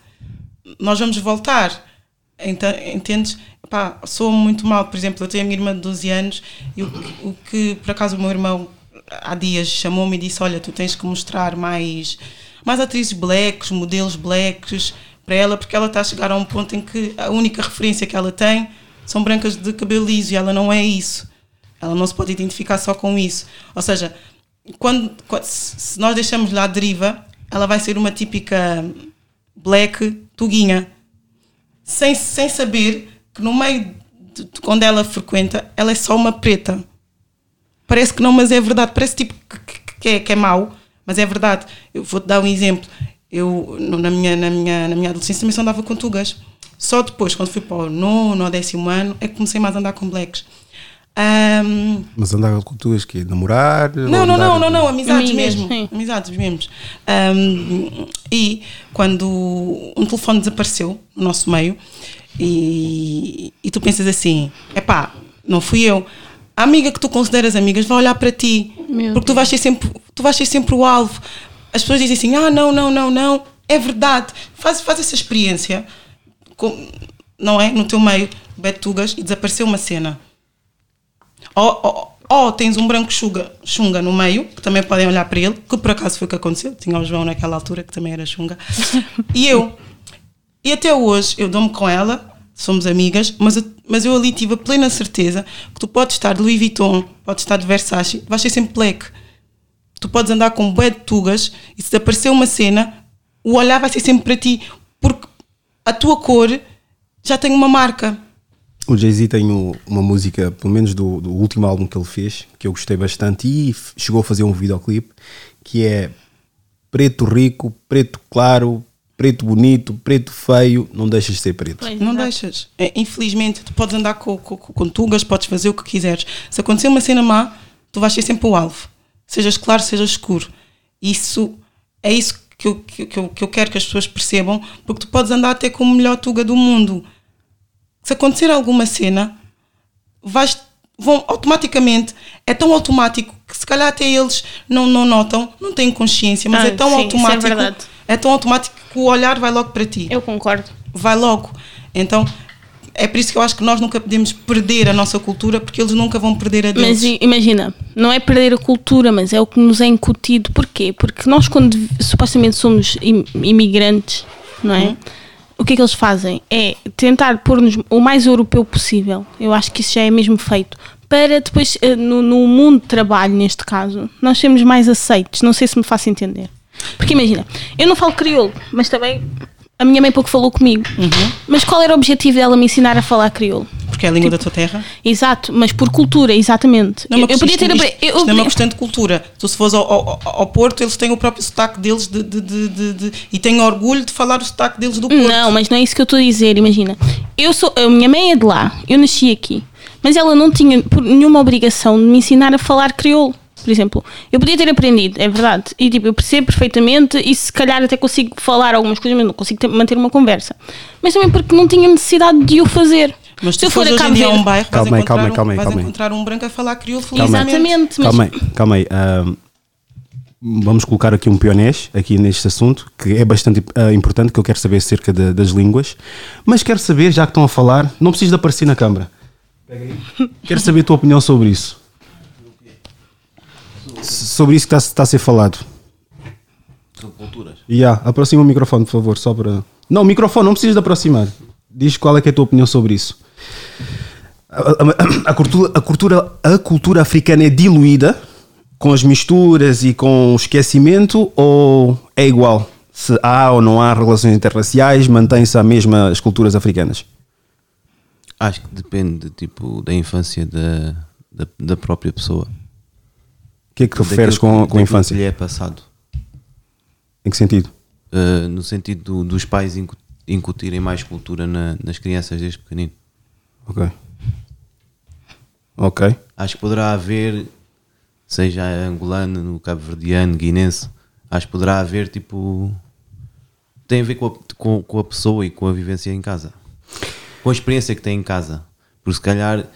Nós vamos voltar. Então, entendes? Epá, soa muito mal. Por exemplo, eu tenho a minha irmã de 12 anos e o, o que, por acaso, o meu irmão há dias chamou-me e disse: Olha, tu tens que mostrar mais, mais atrizes blacks, modelos blacks para ela, porque ela está a chegar a um ponto em que a única referência que ela tem são brancas de cabelo liso e ela não é isso. Ela não se pode identificar só com isso. Ou seja, quando, quando- se nós deixamos lá a deriva, ela vai ser uma típica black tuguinha. Sem, sem saber que no meio de, de ela frequenta, ela é só uma preta. Parece que não, mas é verdade. Parece tipo que, que- é, que é mau, mas é verdade. Eu vou-te dar um exemplo. Eu, na minha, na, minha, na minha adolescência, também só andava com tugas. Só depois, quando fui para o nono ou décimo ano, é que comecei mais a andar com blacks. Ahm, Mas andava com tuas que namorar? não, não, não, não, não, amizades Amigas, mesmo. sim. Amizades mesmo. Ahm, e quando um telefone desapareceu no nosso meio e, e tu pensas assim, epá, não fui eu. A amiga que tu consideras amigas vai olhar para ti. Meu porque tu vais, ser sempre, tu vais ser sempre o alvo. As pessoas dizem assim, ah, não, não, não, não. É verdade. Faz, faz essa experiência, com, não é? No teu meio, betugas, e desapareceu uma cena. Ou, ou, ou tens um branco chunga, chunga no meio, que também podem olhar para ele, que por acaso foi o que aconteceu. Tinha o João naquela altura, que também era chunga. E eu. E até hoje eu dou-me com ela, somos amigas, mas eu, mas eu ali tive a plena certeza que tu podes estar de Louis Vuitton, podes estar de Versace, vais ser sempre black. Tu podes andar com bué de tugas e se te aparecer uma cena, o olhar vai ser sempre para ti, porque a tua cor já tem uma marca. O Jay-Z tem o- uma música, pelo menos do, do último álbum que ele fez, que eu gostei bastante e f- chegou a fazer um videoclipe que é preto rico, preto claro, preto bonito, preto feio, não deixas de ser preto. Pois, Não exato. deixas. É, infelizmente, tu podes andar com, com, com tugas, podes fazer o que quiseres. Se acontecer uma cena má, tu vais ser sempre o alvo. Sejas claro, sejas escuro. Isso é isso que eu, que, que eu, que eu quero que as pessoas percebam, porque tu podes andar até com o melhor tuga do mundo. Se acontecer alguma cena, vais, vão automaticamente, é tão automático que se calhar até eles não, não notam, não têm consciência, mas Ah, é tão sim, é automático. verdade. é tão automático que o olhar vai logo para ti Eu concordo. vai logo. Então é por isso que eu acho que nós nunca podemos perder a nossa cultura porque eles nunca vão perder a deles. Mas imagina, não é perder a cultura, mas é o que nos é incutido. Porquê? Porque nós, quando supostamente somos im- imigrantes, não é? O que é que eles fazem? É tentar pôr-nos o mais europeu possível. Eu acho que isso já é mesmo feito. Para depois, eh, no, no mundo de trabalho, neste caso, nós sermos mais aceitos. Não sei se me faço entender. Porque imagina, eu não falo crioulo, mas também a minha mãe pouco falou comigo. Mas qual era o objetivo dela me ensinar a falar crioulo? Porque é a língua da tua terra. Exato, mas por cultura, exatamente. Não é uma eu, eu podia ter. isto, eu- isto não é uma eu- questão de cultura. Tu se fores ao, ao, ao Porto, eles têm o próprio sotaque deles de, de- de- de- e têm orgulho de falar o sotaque deles do Porto. Não, mas não é isso que eu estou a dizer. Imagina, eu sou, a minha mãe é de lá, eu nasci aqui, mas ela não tinha nenhuma obrigação de me ensinar a falar crioulo. Por exemplo, eu podia ter aprendido, é verdade, e tipo, eu percebo perfeitamente e se calhar até consigo falar algumas coisas, mas não consigo ter- manter uma conversa. Mas também porque não tinha necessidade de o fazer. Mas Se eu tu for a Cabo a um Verde- bairro, Calma vais, aí, encontrar, calma aí, um, calma aí, vais encontrar um branco a falar crioulo Calma aí. fluidamente. Exatamente, mas Calma aí, calma aí. vamos colocar aqui um pionês aqui neste assunto, que é bastante ah, importante, que eu quero saber acerca de- das línguas. Mas quero saber, já que estão a falar, não preciso de aparecer na câmara. Quero saber a tua opinião sobre isso. Sobre isso que está, está a ser falado. Sobre culturas. Ya, aproxima o microfone, por favor, só para. Não, o microfone, não precisas de aproximar. Diz qual é, que é a tua opinião sobre isso. A, a- a cultura, a, cultura, a cultura africana é diluída com as misturas e com o esquecimento ou é igual? Se há ou não há relações interraciais, mantém-se a mesma as culturas africanas? Acho que depende tipo, da infância da, da, da própria pessoa. O que é que tu referes com, com a infância? que lhe é passado. Em que sentido? Uh, no sentido do- dos pais incu- incutirem mais cultura na- nas crianças desde pequenino. Ok. Ok. Acho que poderá haver, seja angolano, no cabo-verdiano, guinense, acho que poderá haver tipo. Tem a ver com a, com, com a pessoa e com a vivência em casa. Com a experiência que tem em casa. Porque se calhar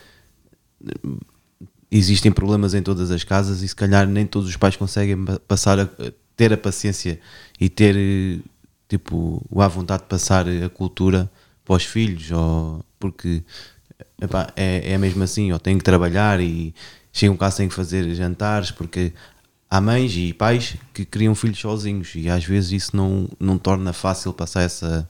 existem problemas em todas as casas e se calhar nem todos os pais conseguem pa- passar a, ter a paciência e ter tipo a vontade de passar a cultura para os filhos ou porque epá, é, é mesmo assim, ou têm que trabalhar e chegam cá têm que fazer jantares porque há mães e pais que criam filhos sozinhos e às vezes isso não, não torna fácil passar essa,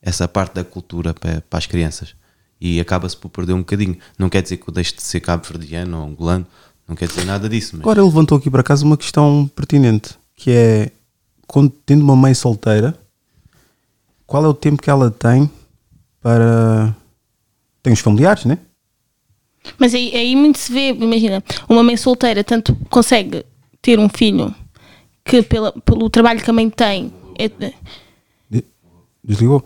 essa parte da cultura para, para as crianças e acaba-se por perder um bocadinho. Não quer dizer que eu deixe de ser cabo-verdiano ou angolano, não quer dizer nada disso, mas Agora levantou aqui para casa uma questão pertinente, que é tendo uma mãe solteira, qual é o tempo que ela tem para tem os familiares, né? Mas aí, aí muito se vê, imagina, uma mãe solteira tanto consegue ter um filho que pela, pelo trabalho que a mãe tem, é- De- Desligou?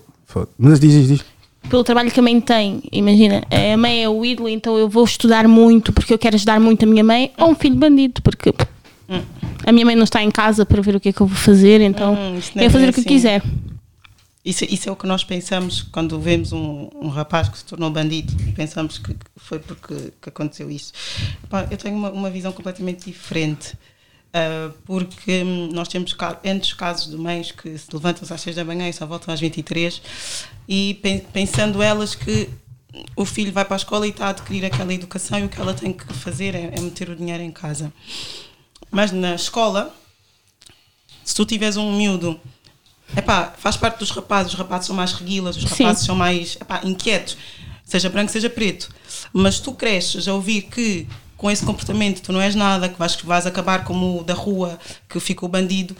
Mas diz, diz, diz. pelo trabalho que a mãe tem, imagina, a mãe é o ídolo, então eu vou estudar muito porque eu quero ajudar muito a minha mãe, ou um filho bandido, porque a minha mãe não está em casa para ver o que é que eu vou fazer, então Hum, é eu vou fazer bem o que assim. quiser. Isso, isso é o que nós pensamos quando vemos um, um rapaz que se tornou bandido e pensamos que foi porque que aconteceu isso. Eu tenho uma, uma visão completamente diferente. ah, porque hum, nós temos ca- N casos de mães que se levantam às 6 da manhã e só voltam às 23 e pen- pensando elas que o filho vai para a escola e está a adquirir aquela educação e o que ela tem que fazer é, é meter o dinheiro em casa. Mas na escola, se tu tiveres um miúdo, epá, faz parte dos rapazes, os rapazes são mais reguilas, os Sim. rapazes são mais epá, inquietos, seja branco, seja preto. Mas tu cresces a ouvir que com esse comportamento tu não és nada, que vais, que vais acabar como o da rua, que ficou bandido,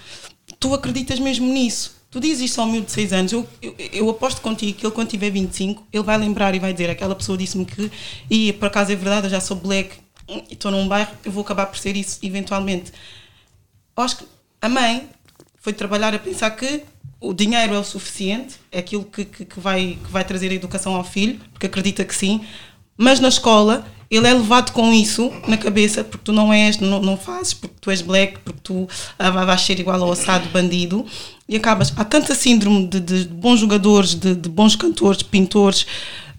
tu acreditas mesmo nisso. Tu dizes isto ao miúdo de 6 anos, eu, eu, eu aposto contigo que ele quando tiver 25, ele vai lembrar e vai dizer, aquela pessoa disse-me que, e por acaso é verdade, eu já sou black e estou num bairro, eu vou acabar por ser isso eventualmente. Acho que a mãe foi trabalhar a pensar que o dinheiro é o suficiente, é aquilo que, que, que vai, que vai trazer a educação ao filho, porque acredita que sim, mas na escola ele é levado com isso na cabeça, porque tu não és, não, não fazes, porque tu és black, porque tu ah, vai- vais ser igual ao assado bandido, e acabas. Há tanta síndrome de, de bons jogadores, de, de bons cantores, pintores,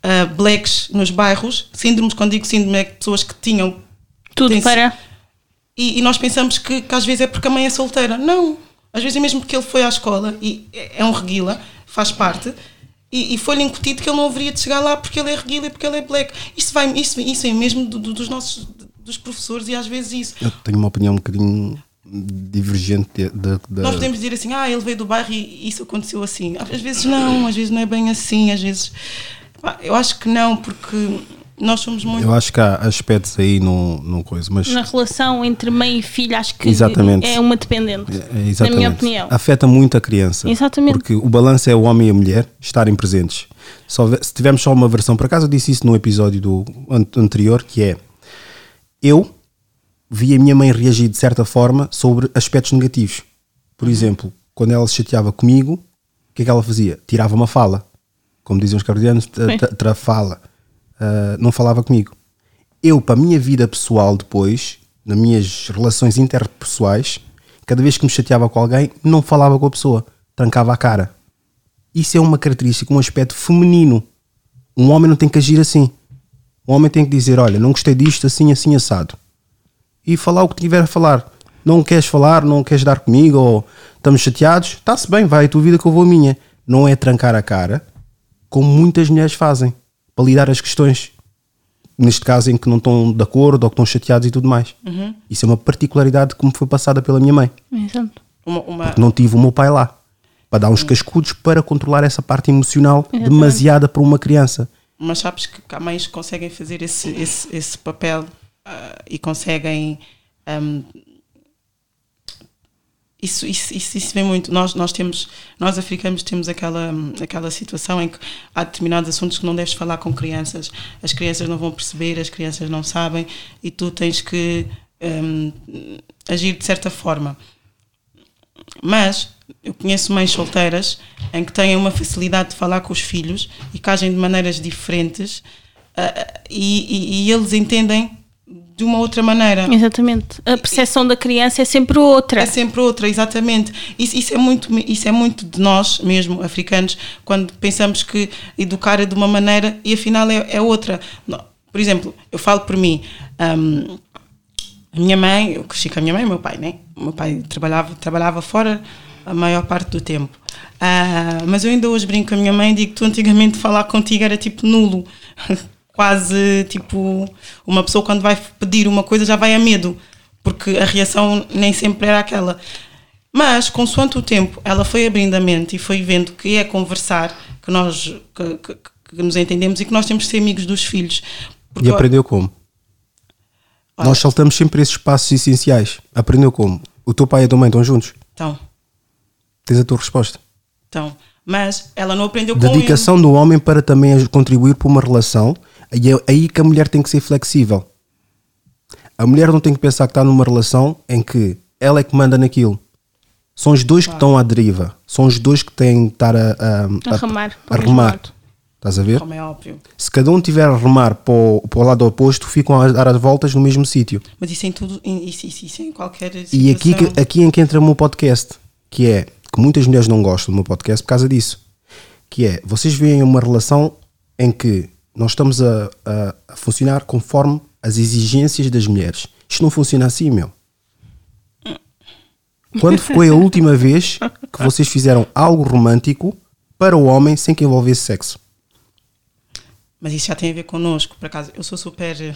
ah, blacks nos bairros. Síndromes, quando digo síndrome, é pessoas que tinham Tudo para. e, e nós pensamos que, que às vezes é porque a mãe é solteira. Não. Às vezes é mesmo porque ele foi à escola e é um reguila, faz parte, e, e foi-lhe incutido que ele não haveria de chegar lá porque ele é reguila e porque ele é black. Isso, vai, isso, isso é mesmo do- do- dos nossos dos professores e às vezes isso. Eu tenho uma opinião um bocadinho divergente de- da. Nós podemos dizer assim, ah, ele veio do bairro e isso aconteceu assim. Às vezes não, às vezes não é bem assim, às vezes. Eu acho que não, porque nós somos muito. Eu acho que há aspectos aí no, no coisa, mas Na relação entre mãe e filho, acho que Exatamente. é uma dependente. É, Na exatamente. minha opinião. Afeta muito a criança. Exatamente. Porque o balanço é o homem e a mulher estarem presentes. Se, houver- se tivermos só uma versão, por acaso eu disse isso no episódio do an- anterior, que é eu vi a minha mãe reagir de certa forma sobre aspectos negativos. Por exemplo, quando ela se chateava comigo, o que é que ela fazia? Tirava uma fala. Como dizem os cardianos, Sim. Trafala. não falava comigo. Eu, para a minha vida pessoal depois, nas minhas relações interpessoais, cada vez que me chateava com alguém, não falava com a pessoa, trancava a cara. Isso é uma característica, um aspecto feminino. Um homem não tem que agir assim. Um homem tem que dizer: Olha, não gostei disto, assim, assim, assado. E falar o que tiver a falar. Não queres falar, não queres dar comigo, ou estamos chateados, está-se bem, vai a tua vida que eu vou a minha. Não é trancar a cara, como muitas mulheres fazem, para lidar as questões. Neste caso, em que não estão de acordo ou que estão chateados e tudo mais. Isso é uma particularidade que me foi passada pela minha mãe. Exato. Uma, uma, Porque não tive o meu pai lá para dar uns cascudos para controlar essa parte emocional Exatamente. demasiada para uma criança. mas sabes que há mães que conseguem fazer esse, esse, esse papel ah, e conseguem. ahm, isso, isso, isso, isso vem muito. Nós, nós temos, nós africanos temos aquela, aquela situação em que há determinados assuntos que não deves falar com crianças. As crianças não vão perceber, as crianças não sabem e tu tens que ahm, agir de certa forma. Mas eu conheço mães solteiras em que têm uma facilidade de falar com os filhos e que agem de maneiras diferentes ah, e, e- e eles entendem de uma outra maneira. Exatamente. A percepção da criança é sempre outra. É sempre outra, exatamente. Isso, isso, é muito, isso é muito de nós mesmo, africanos, quando pensamos que educar é de uma maneira e afinal é, é outra. Por exemplo, eu falo por mim. hum, a minha mãe, eu cresci com a minha mãe e meu pai, né? O meu pai trabalhava, trabalhava fora a maior parte do tempo. Ah, mas eu ainda hoje brinco com a minha mãe e digo que tu antigamente falar contigo era tipo nulo. Quase tipo, uma pessoa quando vai pedir uma coisa já vai a medo, porque a reação nem sempre era aquela. Mas, consoante o tempo, ela foi abrindo a mente e foi vendo que é conversar, que nós que, que- que nos entendemos e que nós temos que ser amigos dos filhos. Porque E aprendeu como? Olha. Nós saltamos sempre esses passos essenciais. Aprendeu como? O teu pai e a tua mãe estão juntos? Então, Tens a tua resposta. então, mas ela não aprendeu com ele. Dedicação do homem para também contribuir para uma relação. E é aí que a mulher tem que ser flexível. A mulher não tem que pensar que está numa relação em que ela é que manda naquilo. São os dois que estão à deriva. São os dois que têm que estar a, a, A remar a o mesmo remar. Estás a ver? Como é óbvio. Se cada um tiver a remar para o, para o lado oposto, ficam a dar as voltas no mesmo sítio. Mas isso em tudo, isso, isso, isso em qualquer situação. E aqui, aqui em que entra o meu podcast, que é que muitas mulheres não gostam do meu podcast por causa disso. Que é, vocês veem uma relação em que nós estamos a, a- a funcionar conforme as exigências das mulheres. Isto não funciona assim, meu. Quando foi a última vez que vocês fizeram algo romântico para o homem sem que envolvesse sexo? Mas isso já tem a ver connosco, por acaso. Eu sou super.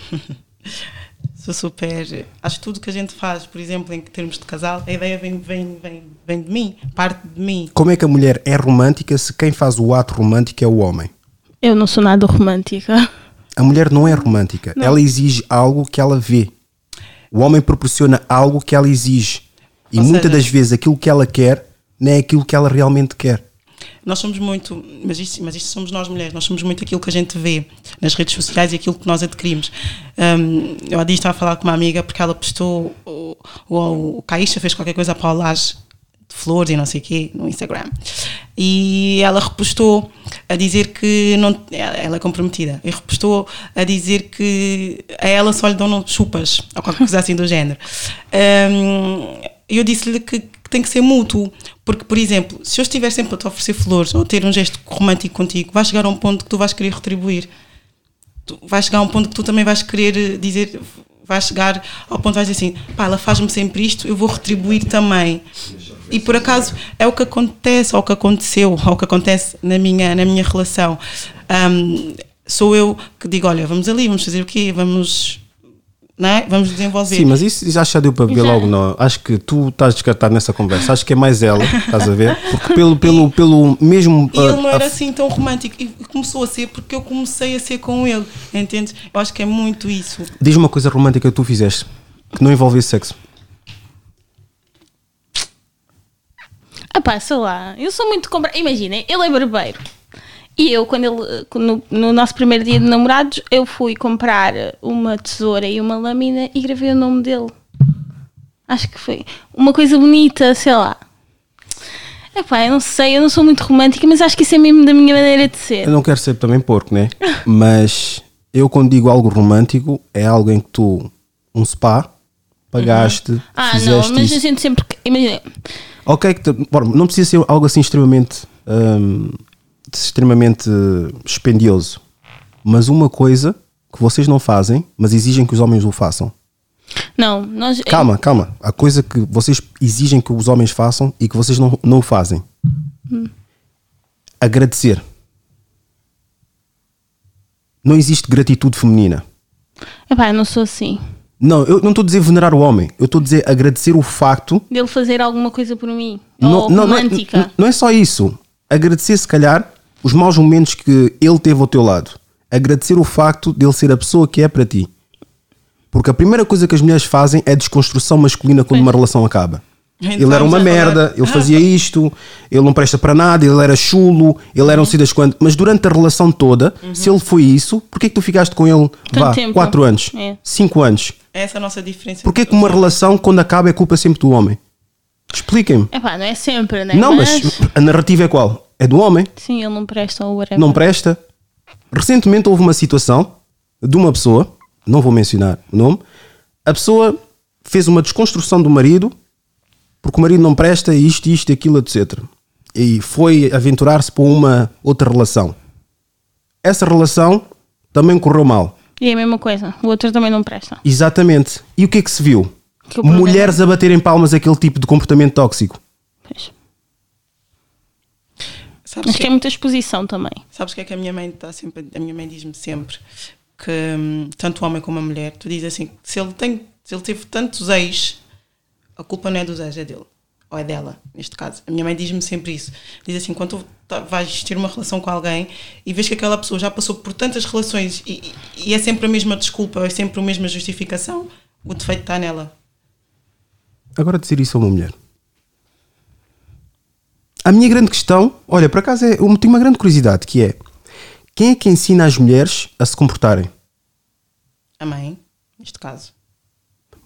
sou super. Acho que tudo que a gente faz, por exemplo, em termos de casal, a ideia vem, vem, vem, vem de mim, parte de mim. Como é que a mulher é romântica se quem faz o ato romântico é o homem? Eu não sou nada romântica. A mulher não é romântica. Ela exige algo que ela vê. O homem proporciona algo que ela exige. E Ou muitas seja- das vezes aquilo que ela quer não é aquilo que ela realmente quer. Nós somos muito, mas isto, mas isto somos nós mulheres, nós somos muito aquilo que a gente vê nas redes sociais e aquilo que nós adquirimos. Um, eu há dias estava a falar com uma amiga porque ela postou, o, o, o Caísta fez qualquer coisa para o Laje de flores e não sei o quê no Instagram. E ela repostou a dizer que não, ela é comprometida, e repostou a dizer que a ela só lhe dão chupas, ou qualquer coisa assim do género. Um, eu disse-lhe que, que tem que ser mútuo, porque, por exemplo, se eu estiver sempre a te oferecer flores ou ter um gesto romântico contigo, vai chegar a um ponto que tu vais querer retribuir. Tu vais chegar a um ponto que tu também vais querer dizer, vais chegar ao ponto que vais dizer assim, pá, ela faz-me sempre isto, eu vou retribuir também. E por acaso é o que acontece, ou o que aconteceu, ou o que acontece na minha, na minha relação. Ahm, sou eu que digo, olha, vamos ali, vamos fazer o quê? Vamos, não é? Vamos desenvolver. Sim, mas isso já já deu para ver Já. logo. Não. Acho que tu estás descartado nessa conversa. Acho que é mais ela, estás a ver? Porque pelo, pelo, pelo mesmo. E ele não ah, era a- assim tão romântico. E começou a ser porque eu comecei a ser com ele. Entende? Eu acho que é muito isso. Diz uma coisa romântica que tu fizeste que não envolvesse sexo. Ah pá, sei lá, eu sou muito compra. Imaginem, ele é barbeiro. E eu, quando ele, no, no nosso primeiro dia de namorados, eu fui comprar uma tesoura e uma lâmina e gravei o nome dele. Acho que foi uma coisa bonita, sei lá. Epá, eu não sei, eu não sou muito romântica, mas acho que isso é mesmo da minha maneira de ser. Eu não quero ser também porco, né? Mas eu quando digo algo romântico é algo em que tu, um spa, pagaste, Ah, fizeste não, mas isso. a gente sempre. Imagina, Ok, bom, não precisa ser algo assim extremamente, hum, extremamente dispendioso, mas uma coisa que vocês não fazem, mas exigem que os homens o façam. não, nós. Calma, calma. A coisa que vocês exigem que os homens façam e que vocês não, não o fazem. Agradecer. Não existe gratitude feminina. Epá, eu não sou assim. Não, eu não estou a dizer venerar o homem. Eu estou a dizer agradecer o facto. Dele fazer alguma coisa por mim. Não, ou não, não, é, romântica. não é só isso. Agradecer, se calhar, os maus momentos que ele teve ao teu lado. Agradecer o facto dele ser a pessoa que é para ti. Porque a primeira coisa que as mulheres fazem é desconstrução masculina quando Pois. uma relação acaba. Ele era uma merda, ele fazia isto, ele não presta para nada, ele era chulo, ele era um sei das quantas. Mas durante a relação toda, se ele foi isso, porquê que tu ficaste com ele vá, tempo. 4 anos, É. 5 anos? Essa é a nossa diferença. Porquê que uma relação, quando acaba, é culpa sempre do homem? Expliquem-me. Epá, não é sempre, né? Não, mas a narrativa é qual? É do homem, Sim, ele não presta ou whatever. não presta. Recentemente houve uma situação de uma pessoa, não vou mencionar o nome, a pessoa fez uma desconstrução do marido porque o marido não presta isto, isto, aquilo, etc. E foi aventurar-se para uma outra relação. Essa relação também correu mal. E é a mesma coisa. O outro também não presta. Exatamente. E o que é que se viu? Que o Mulheres a baterem palmas aquele tipo de comportamento tóxico. Pois. Sabes Acho que, que é muita exposição também. sabes que é que a minha mãe está sempre. A minha mãe diz-me sempre que hum, tanto o homem como a mulher, tu dizes assim, se ele tem, se ele teve tantos ex, a culpa não é dos ex, é dele. Ou é dela, neste caso. A minha mãe diz-me sempre isso. Diz assim, quando tu tá- vais ter uma relação com alguém e vês que aquela pessoa já passou por tantas relações e, e- e é sempre a mesma desculpa, é sempre a mesma justificação, o defeito está nela. Agora dizer isso a uma mulher. A minha grande questão, olha, por acaso é, eu tenho uma grande curiosidade que é quem é que ensina as mulheres a se comportarem? A mãe, neste caso.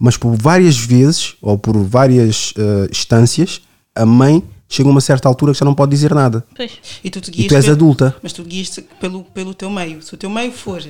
Mas por várias vezes ou por várias eh, instâncias, a mãe chega a uma certa altura que já não pode dizer nada. Pois. E tu, te E guias tu és pelo- adulta. Mas tu guias pelo, pelo teu meio. Se o teu meio for,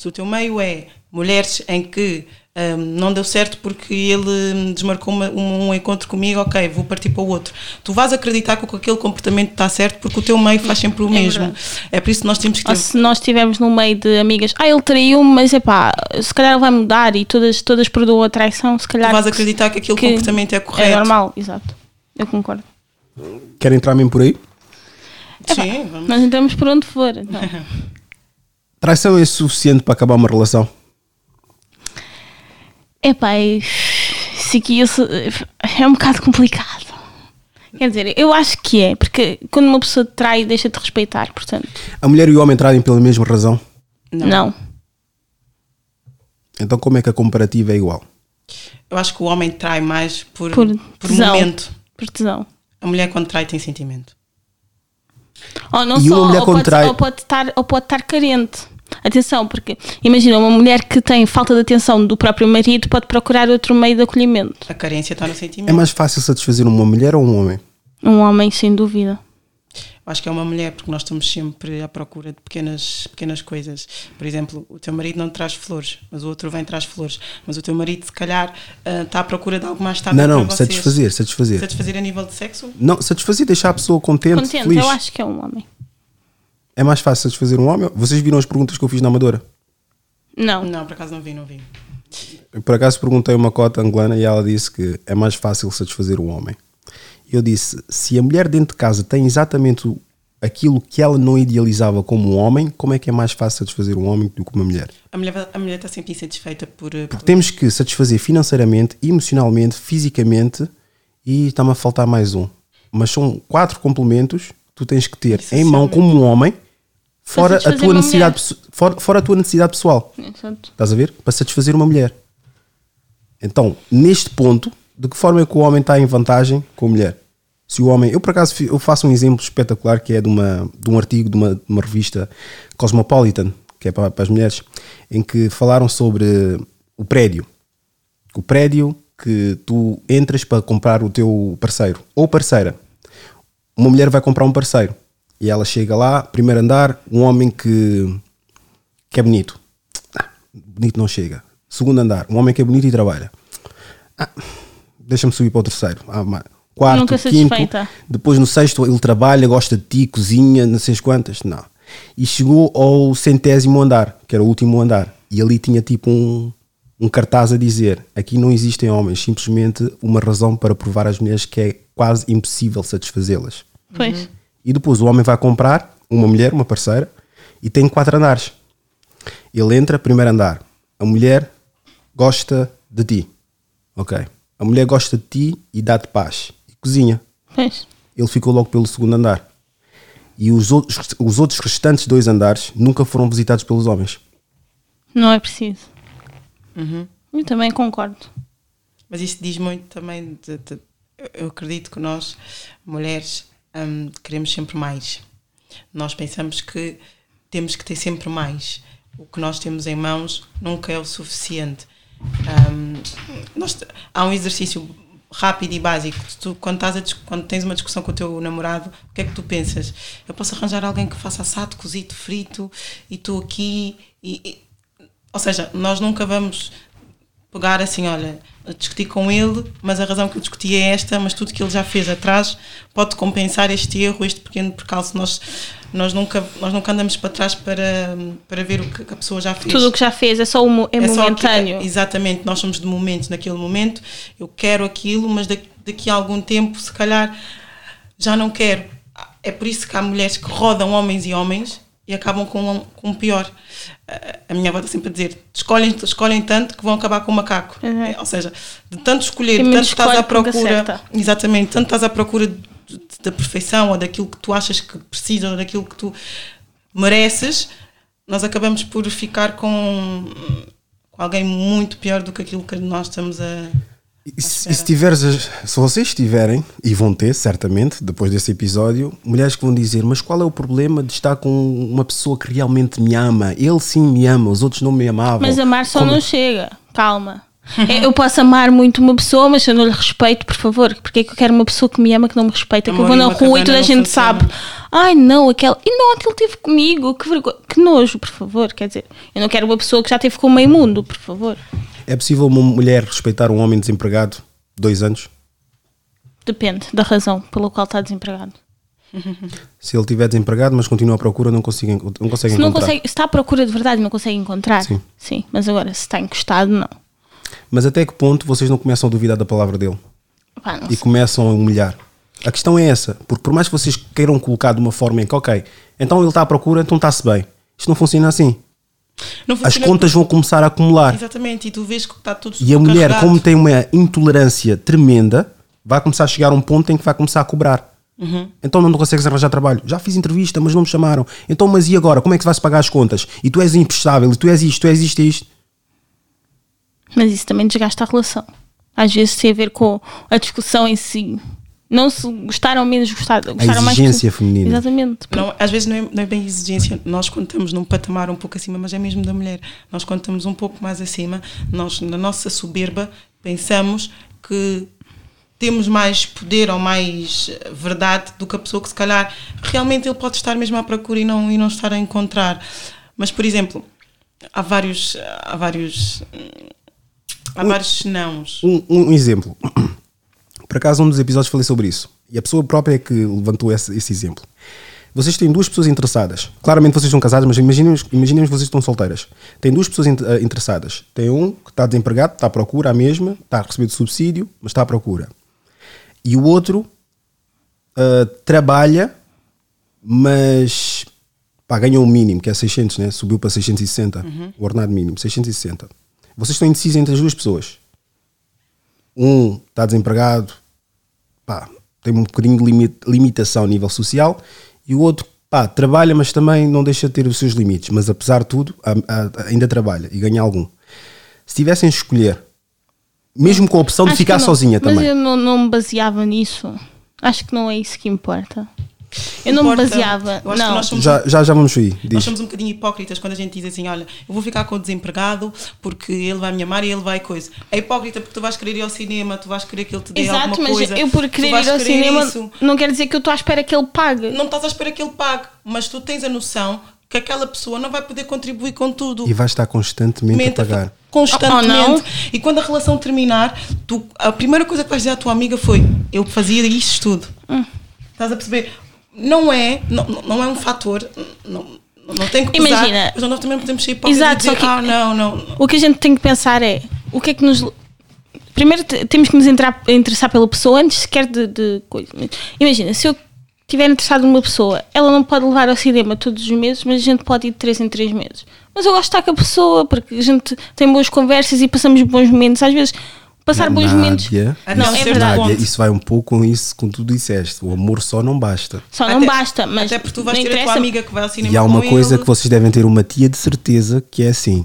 se o teu meio é mulheres em que hum, não deu certo porque ele desmarcou uma- um, um encontro comigo, ok, vou partir para o outro. Tu vais acreditar que aquele comportamento está certo porque o teu meio faz sempre o mesmo. verdade. É por isso que nós temos que Ou ter. se nós estivermos no meio de amigas, ah, ele traiu-me, mas é pá, se calhar ele vai mudar e todas, todas perdoam a traição, se calhar. Tu vais acreditar que aquele que comportamento é correto. É normal, exato. Eu concordo. Querem entrar mesmo por aí? Sim, vamos. Nós entramos por onde for. então. Traição é suficiente para acabar uma relação? Epá, e- isso aqui é um bocado complicado. Quer dizer, eu acho que é, porque quando uma pessoa te trai, deixa de respeitar, portanto, A mulher e o homem traem pela mesma razão? não. Então como é que a comparativa é igual? Eu acho que o homem trai mais por, Por por tesão. momento. Por tesão. A mulher, quando trai, tem sentimento. Ou não E só, uma mulher ou, quando pode, trai- ou pode estar, ou pode estar carente. Atenção, porque imagina, uma mulher que tem falta de atenção do próprio marido pode procurar outro meio de acolhimento. A carência está no sentimento. É mais fácil satisfazer uma mulher ou um homem? Um homem, sem dúvida. Acho que é uma mulher, porque nós estamos sempre à procura de pequenas, pequenas coisas. Por exemplo, o teu marido não te traz flores, mas o outro vem e traz flores. Mas o teu marido, se calhar, ah, está à procura de algo mais estável Não, não, para vocês. satisfazer, satisfazer. Satisfazer a nível de sexo? Não, satisfazer, deixar a pessoa contente, Contente, feliz. eu acho que é um homem. É mais fácil satisfazer um homem? Vocês viram as perguntas que eu fiz na Amadora? Não. Não, por acaso não vi, não vi. Por acaso perguntei uma cota angolana e ela disse que é mais fácil satisfazer um homem. Eu disse: se a mulher dentro de casa tem exatamente aquilo que ela não idealizava como um homem, como é que é mais fácil satisfazer um homem do que uma mulher? A mulher, a mulher está sempre insatisfeita por. por Porque temos que satisfazer financeiramente, emocionalmente, fisicamente e está-me a faltar mais um. Mas são quatro complementos tu tens que ter em mão como um homem, fora a, tua necessidade, fora, fora a tua necessidade pessoal. Exato. Estás a ver? Para satisfazer uma mulher. Então, neste ponto, de que forma é que o homem está em vantagem com a mulher? Se o homem, eu por acaso eu faço um exemplo espetacular que é de, uma, de um artigo de uma, de uma revista Cosmopolitan, que é para, para as mulheres, em que falaram sobre o prédio. O prédio que tu entras para comprar o teu parceiro ou parceira. Uma mulher vai comprar um parceiro e ela chega lá, primeiro andar, um homem que, que é bonito. Ah, bonito não chega. Segundo andar, um homem que é bonito e trabalha. deixa-me subir para o terceiro. Ah, quarto, Nunca quinto. satisfeita. Depois no sexto ele trabalha, gosta de ti, cozinha, não sei as quantas. Não. E chegou ao centésimo andar, que era o último andar. E ali tinha tipo um, um cartaz a dizer: aqui não existem homens, simplesmente uma razão para provar às mulheres que é quase impossível satisfazê-las. Pois. E depois o homem vai comprar uma mulher, uma parceira, e tem quatro andares. Ele entra, primeiro andar. A mulher gosta de ti. Ok. A mulher gosta de ti e dá-te paz. E cozinha. Pois. Ele ficou logo pelo segundo andar. E os outros, os outros restantes dois andares nunca foram visitados pelos homens. Não é preciso. Eu também concordo. Mas isso diz muito também de, de- eu acredito que nós, mulheres, hum, queremos sempre mais. Nós pensamos que temos que ter sempre mais. O que nós temos em mãos nunca é o suficiente. Hum, nós- há um exercício rápido e básico. Tu, quando, a quando tens uma discussão com o teu namorado, o que é que tu pensas? Eu posso arranjar alguém que faça assado, cozido, frito, e estou aqui. E, e- ou seja, nós nunca vamos pegar assim, olha, discutir com ele, mas a razão que eu discuti é esta, mas tudo que ele já fez atrás pode compensar este erro, este pequeno percalço. Nós, nós, nunca, nós nunca andamos para trás para, para ver o que a pessoa já fez. Tudo o que já fez é só um, é, É só momentâneo. aqui- exatamente, nós somos de momento, naquele momento, eu quero aquilo, mas daqui, daqui a algum tempo, se calhar, já não quero. É por isso que há mulheres que rodam homens e homens e acabam com, com o pior. A- minha avó está sempre a dizer: escolhem, escolhem tanto que vão acabar com o macaco. Uhum. É, ou seja, de tanto escolher, de tanto estás à procura. Exatamente, tanto estás à procura de- de- da perfeição ou daquilo que tu achas que precisas ou daquilo que tu mereces, nós acabamos por ficar com, com alguém muito pior do que aquilo que nós estamos a. E se, se tiveres, as- se vocês tiverem, e vão ter certamente, depois desse episódio, mulheres que vão dizer: Mas qual é o problema de estar com uma pessoa que realmente me ama? Ele sim me ama, os outros não me amavam. Mas amar só Como- não chega. Calma. É, Eu posso amar muito uma pessoa, mas se eu não lhe respeito, por favor, porque é que eu quero uma pessoa que me ama que não me respeita? Que eu Amor vou na rua e toda a gente funciona. sabe. Ai não, aquele. E não, aquele teve comigo, que vergonha. Que nojo, por favor. Quer dizer, eu não quero uma pessoa que já teve com o meio mundo, por favor. É possível uma mulher respeitar um homem desempregado dois anos? Depende da razão pela qual está desempregado. Se ele estiver desempregado, mas continua à procura, não consegue, não consegue Se, não encontrar. consegue, se está à procura de verdade e não consegue encontrar, Sim. sim. Mas agora, se está encostado, não. Mas até que ponto vocês não começam a duvidar da palavra dele? Pá, e sei. começam a humilhar. A questão é essa, porque por mais que vocês queiram colocar de uma forma em que, ok, então ele está à procura, então está-se bem. Isto não funciona assim. Não As contas vão começar a acumular. Exatamente, e tu vês que está tudo E a mulher, como tem uma intolerância tremenda, vai começar a chegar a um ponto em que vai começar a cobrar. Então não consegues arranjar trabalho. Já fiz entrevista, mas não me chamaram. Então, mas e agora? Como é que vais pagar as contas? E tu és imprestável, e tu és isto, tu és isto e isto. Mas isso também desgasta a relação. Às vezes tem a ver com a discussão em si. Não se gostaram menos, gostaram, gostaram mais. exigência feminina. Exatamente. Não, às vezes não é, não é bem exigência. Nós, quando estamos num patamar um pouco acima, mas é mesmo da mulher, nós, quando estamos um pouco mais acima, nós, na nossa soberba, pensamos que temos mais poder ou mais eh, verdade do que a pessoa que, se calhar, realmente ele pode estar mesmo à procura e não, e não estar a encontrar. Mas, por exemplo, há vários. Há vários. hum, Há vários nãos. Um, um exemplo. Por acaso, um dos episódios falei sobre isso. E a pessoa própria é que levantou esse, esse exemplo. Vocês têm duas pessoas interessadas. Claramente vocês estão casados, mas imaginemos, imaginemos vocês estão solteiras. Tem duas pessoas eh, interessadas. Tem um que está desempregado, está à procura, a mesma, está a receber subsídio, mas está à procura. E o outro eh, trabalha, mas pá, ganha o mínimo, que é 600, né? subiu para 660, o ordenado mínimo, 660. Vocês estão indecisos entre as duas pessoas um está desempregado, pá, tem um bocadinho de limi- limitação a nível social, e o outro, pá, trabalha, mas também não deixa de ter os seus limites, mas apesar de tudo, ainda trabalha e ganha algum. Se tivessem de escolher, mesmo com a opção de Acho ficar que não. sozinha Mas também, eu não, não me baseava nisso. Acho que não é isso que importa. Eu não Importa. me baseava. Eu Não. nós somos já, já, já vamos aí. Nós Diz. somos um bocadinho hipócritas quando a gente diz assim: olha, eu vou ficar com o desempregado porque ele vai me amar e ele vai coisa. É hipócrita porque tu vais querer ir ao cinema, tu vais querer que ele te dê Exato, alguma mas coisa. eu por querer ir ao querer cinema isso. não quer dizer que eu estou à espera que ele pague. Não estás à espera que ele pague, mas tu tens a noção que aquela pessoa não vai poder contribuir com tudo. E vai estar constantemente a Mente a pagar. Constantemente. Oh, não. E quando a relação terminar, tu, a primeira coisa que vais dizer à tua amiga foi: Eu fazia isto tudo. Hum. Estás a perceber? Não é, não, não é um fator. Não, não tem que pesar, Imagina. Mas nós também podemos ser hipócritas Exato, e dizer: que- Ah, não, não. O que a gente tem que pensar é o que é que nos. Primeiro te- temos que nos entrar, interessar pela pessoa antes sequer de, de coisa. Imagina, se eu estiver interessado numa pessoa, ela não pode levar ao cinema todos os meses, mas a gente pode ir de 3 em 3 meses. Mas eu gosto de estar com a pessoa porque a gente tem boas conversas e passamos bons momentos. Às vezes, passar bons momentos. Nádia, Ah, Não, é verdade. Nádia, isso vai um pouco com isso, com tu disseste. O amor só não basta. Só não Até- basta, mas. Até porque tu vais não ter a tua interessa. amiga que vai ao cinema E há uma com coisa ele. que vocês devem ter uma tia de certeza que é assim: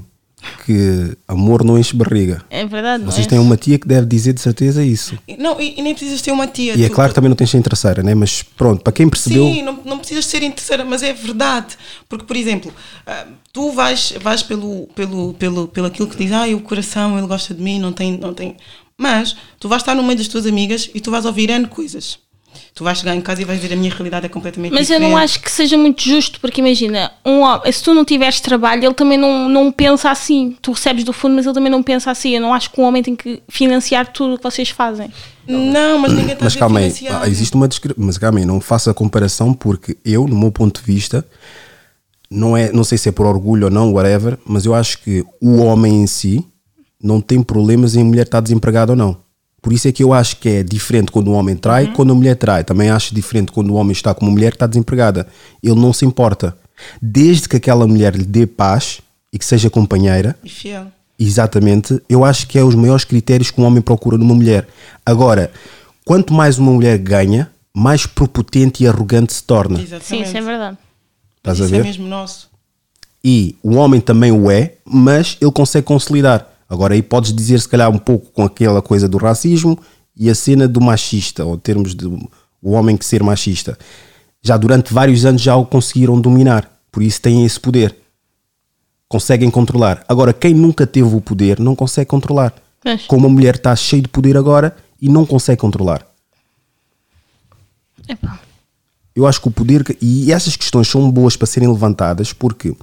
que amor não enche barriga. É verdade, não Vocês é? têm uma tia que deve dizer de certeza isso. Não, e, e nem precisas ter uma tia. E é Tu- claro que também não tens ser terceira, né? Mas pronto, para quem percebeu, Sim, não, não precisas ser interesseira, mas é verdade. Porque, por exemplo, ah, tu vais, vais pelo, pelo, pelo, pelo aquilo que diz, ah, o coração, ele gosta de mim, não tem, não tem. Mas tu vais estar no meio das tuas amigas e tu vais ouvir N coisas. Tu vais chegar em casa e vais dizer a minha realidade é completamente Mas eu diferente. não acho que seja muito justo, porque imagina, um homem, se tu não tiveres trabalho, ele também não, não pensa assim. Tu recebes do fundo, mas ele também não pensa assim. Eu não acho que um homem tem que financiar tudo o que vocês fazem. Não, mas ninguém está mas a calma aí, ah, existe uma discre... mas calma aí, não faça a comparação porque eu, no meu ponto de vista, não é, não sei se é por orgulho ou não, whatever, mas eu acho que o homem em si não tem problemas em a mulher estar desempregada ou não. Por isso é que eu acho que é diferente quando o homem trai, quando a mulher trai. Também acho diferente quando o homem está com uma mulher que está desempregada. Ele não se importa. Desde que aquela mulher lhe dê paz e que seja companheira, E fiel. Exatamente, eu acho que é os maiores critérios que um homem procura numa mulher. Agora, quanto mais uma mulher ganha, mais propotente e arrogante se torna. Exatamente. Sim, isso é verdade. Estás a Isso ver? é mesmo nosso. E o homem também o é, mas ele consegue consolidar. Agora aí podes dizer se calhar um pouco com aquela coisa do racismo e a cena do machista, ou termos de o homem que ser machista. Já durante vários anos já o conseguiram dominar, por isso têm esse poder. Conseguem controlar. Agora, quem nunca teve o poder não consegue controlar. Pois. Como a mulher está cheia de poder agora e não consegue controlar. Epá. Eu acho que o poder. E essas questões são boas para serem levantadas porque,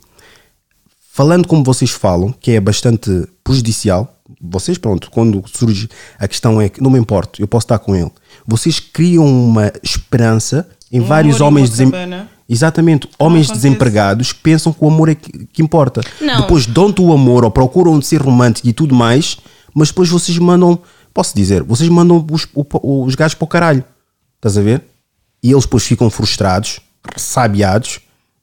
falando como vocês falam, que é bastante prejudicial, vocês, pronto, quando surge a questão é que não me importo, eu posso estar com ele. Vocês criam uma esperança em Um vários homens. em desem- Copacabana. Exatamente, homens acontece. desempregados que pensam que o amor é que, que importa. Não. Depois dão-te o amor ou procuram de ser romântico e tudo mais, mas depois vocês mandam, posso dizer, vocês mandam os, o- os gajos para o caralho. Estás a ver? E eles depois ficam frustrados, ressabiados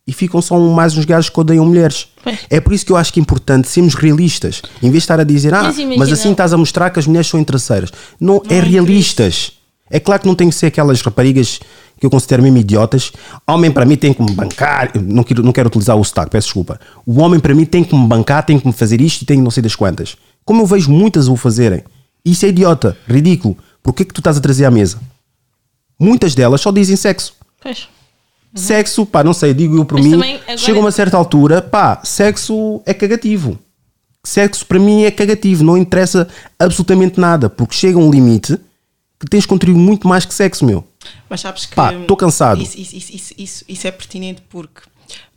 e ficam só mais uns gajos que odeiam mulheres. Pois. É por isso que eu acho que é importante sermos realistas. Em vez de estar a dizer, ah, Mas assim estás a mostrar que as mulheres são interesseiras. Não, é realistas. É claro que não tem que ser aquelas raparigas que eu considero mesmo idiotas. Homem para mim tem que me bancar. Não quero, não quero utilizar o sotaque, peço desculpa. O homem para mim tem que me bancar, tem que me fazer isto e tem não sei das quantas. Como eu vejo muitas o fazerem. Isso é idiota, ridículo. Por que é que tu estás a trazer à mesa? Muitas delas só dizem sexo. Pois. Sexo, pá, não sei, digo eu por Uhum. Mas mim. também agora- Chega a uma certa altura, pá, sexo é cagativo. Sexo para mim é cagativo, não interessa absolutamente nada, porque chega um limite que tens de contribuir muito mais que sexo, meu. Mas sabes que. Pá, tô cansado. Isso, isso, isso, isso, isso, isso é pertinente porque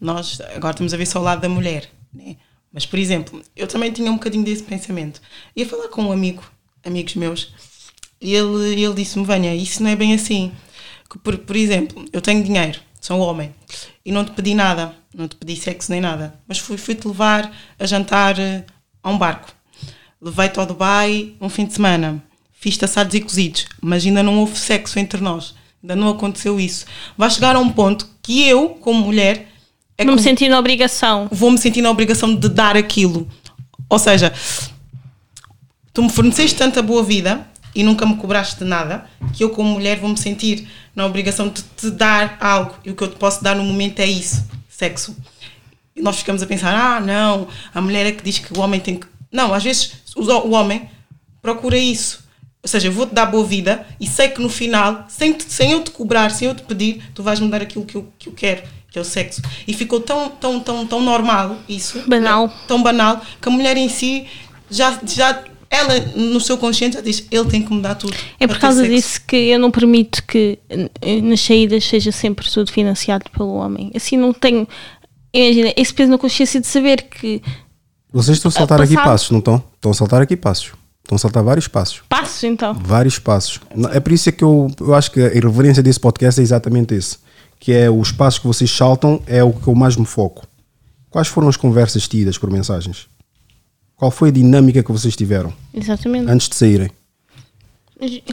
nós agora estamos a ver só o lado da mulher, né? Mas, por exemplo, eu também tinha um bocadinho desse pensamento. Ia falar com um amigo, amigos meus, e ele, ele disse-me: Venha, isso não é bem assim. Que, Por, por exemplo, eu tenho dinheiro, sou homem, e não te pedi nada, não te pedi sexo nem nada, mas fui- fui-te levar a jantar eh, a um barco. Levei-te ao Dubai um fim de semana. Fiz-te assados e cozidos, mas ainda não houve sexo entre nós. Ainda não aconteceu isso. Vai chegar a um ponto que eu, como mulher, é não me que senti na obrigação. vou me sentir na obrigação de dar aquilo. Ou seja, tu me forneceste tanta boa vida e nunca me cobraste de nada que eu, como mulher, vou me sentir na obrigação de te dar algo. E o que eu te posso dar no momento é isso: sexo. E nós ficamos a pensar: ah, não, a mulher é que diz que o homem tem que. Não, às vezes o homem procura isso. Ou seja, eu vou-te dar boa vida e sei que no final, sem, te- sem eu te cobrar, sem eu te pedir, tu vais me dar aquilo que eu, que eu quero, que é o sexo. E ficou tão, tão, tão, tão normal isso. Banal. Tão banal, que a mulher em si já, já ela no seu consciente diz, ele tem que me dar tudo. É por causa disso que eu não permito que eh, nas saídas seja sempre tudo financiado pelo homem. Assim não tenho. imagina, esse peso na consciência de saber que Vocês estão a saltar aqui passado- passos, não estão? Estão a saltar aqui passos. Estão a saltar vários passos. passos então. Vários passos. É por isso é que eu, eu acho que a irreverência desse podcast é exatamente esse. Que é os passos que vocês saltam, é o que eu mais me foco. Quais foram as conversas tidas por mensagens? Qual foi a dinâmica que vocês tiveram Exatamente. antes de saírem?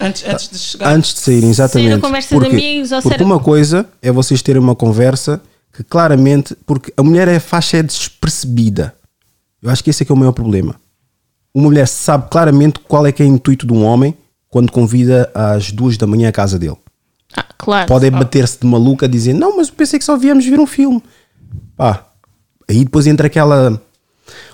Antes, antes de chegar. Antes de saírem, exatamente. Sair conversa de amigos ou porque ser- uma coisa é vocês terem uma conversa que claramente. Porque a mulher é faixa é despercebida. Eu acho que esse é que é o maior problema. Uma mulher sabe claramente qual é que é o intuito de um homem quando convida às duas da manhã à casa dele. Ah, claro. Podem bater-se de maluca dizendo não, mas eu pensei que só viemos ver um filme. Pá, aí depois entra aquela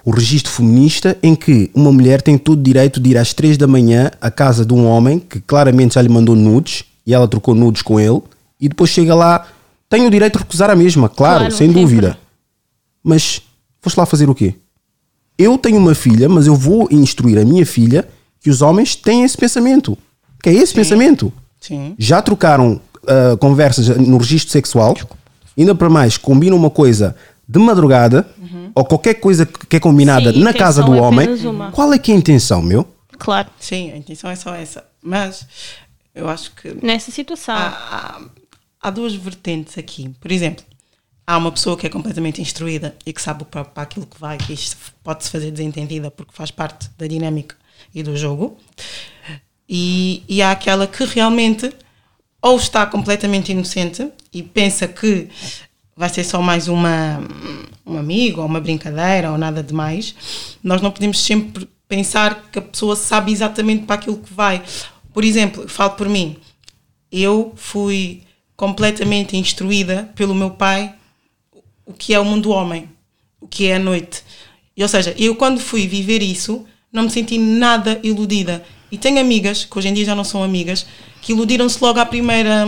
o registro feminista em que uma mulher tem todo o direito de ir às três da manhã à casa de um homem que claramente já lhe mandou nudes e ela trocou nudes com ele e depois chega lá, tem o direito de recusar a mesma, claro, Claro, sem sempre. dúvida. Mas foste lá fazer o quê? Eu tenho uma filha, mas eu vou instruir a minha filha que os homens têm esse pensamento. Que é esse pensamento Sim. já trocaram ah, conversas no registro sexual, ainda para mais combinam uma coisa de madrugada ou qualquer coisa que é combinada Sim, na casa do é homem, qual é que é a intenção, meu? Claro. Sim, a intenção é só essa. Mas eu acho que Nessa situação. há, há, há duas vertentes aqui. Por exemplo, há uma pessoa que é completamente instruída e que sabe para, para aquilo que vai, que isto pode-se fazer desentendida porque faz parte da dinâmica e do jogo. E, e há aquela que realmente ou está completamente inocente e pensa que vai ser só mais uma, um amigo ou uma brincadeira ou nada de mais. Nós não podemos sempre pensar que a pessoa sabe exatamente para aquilo que vai. Por exemplo, falo por mim, eu fui completamente instruída pelo meu pai o que é o mundo homem, o que é a noite. E, ou seja, eu quando fui viver isso, não me senti nada iludida. E tenho amigas, que hoje em dia já não são amigas, que iludiram-se logo à primeira,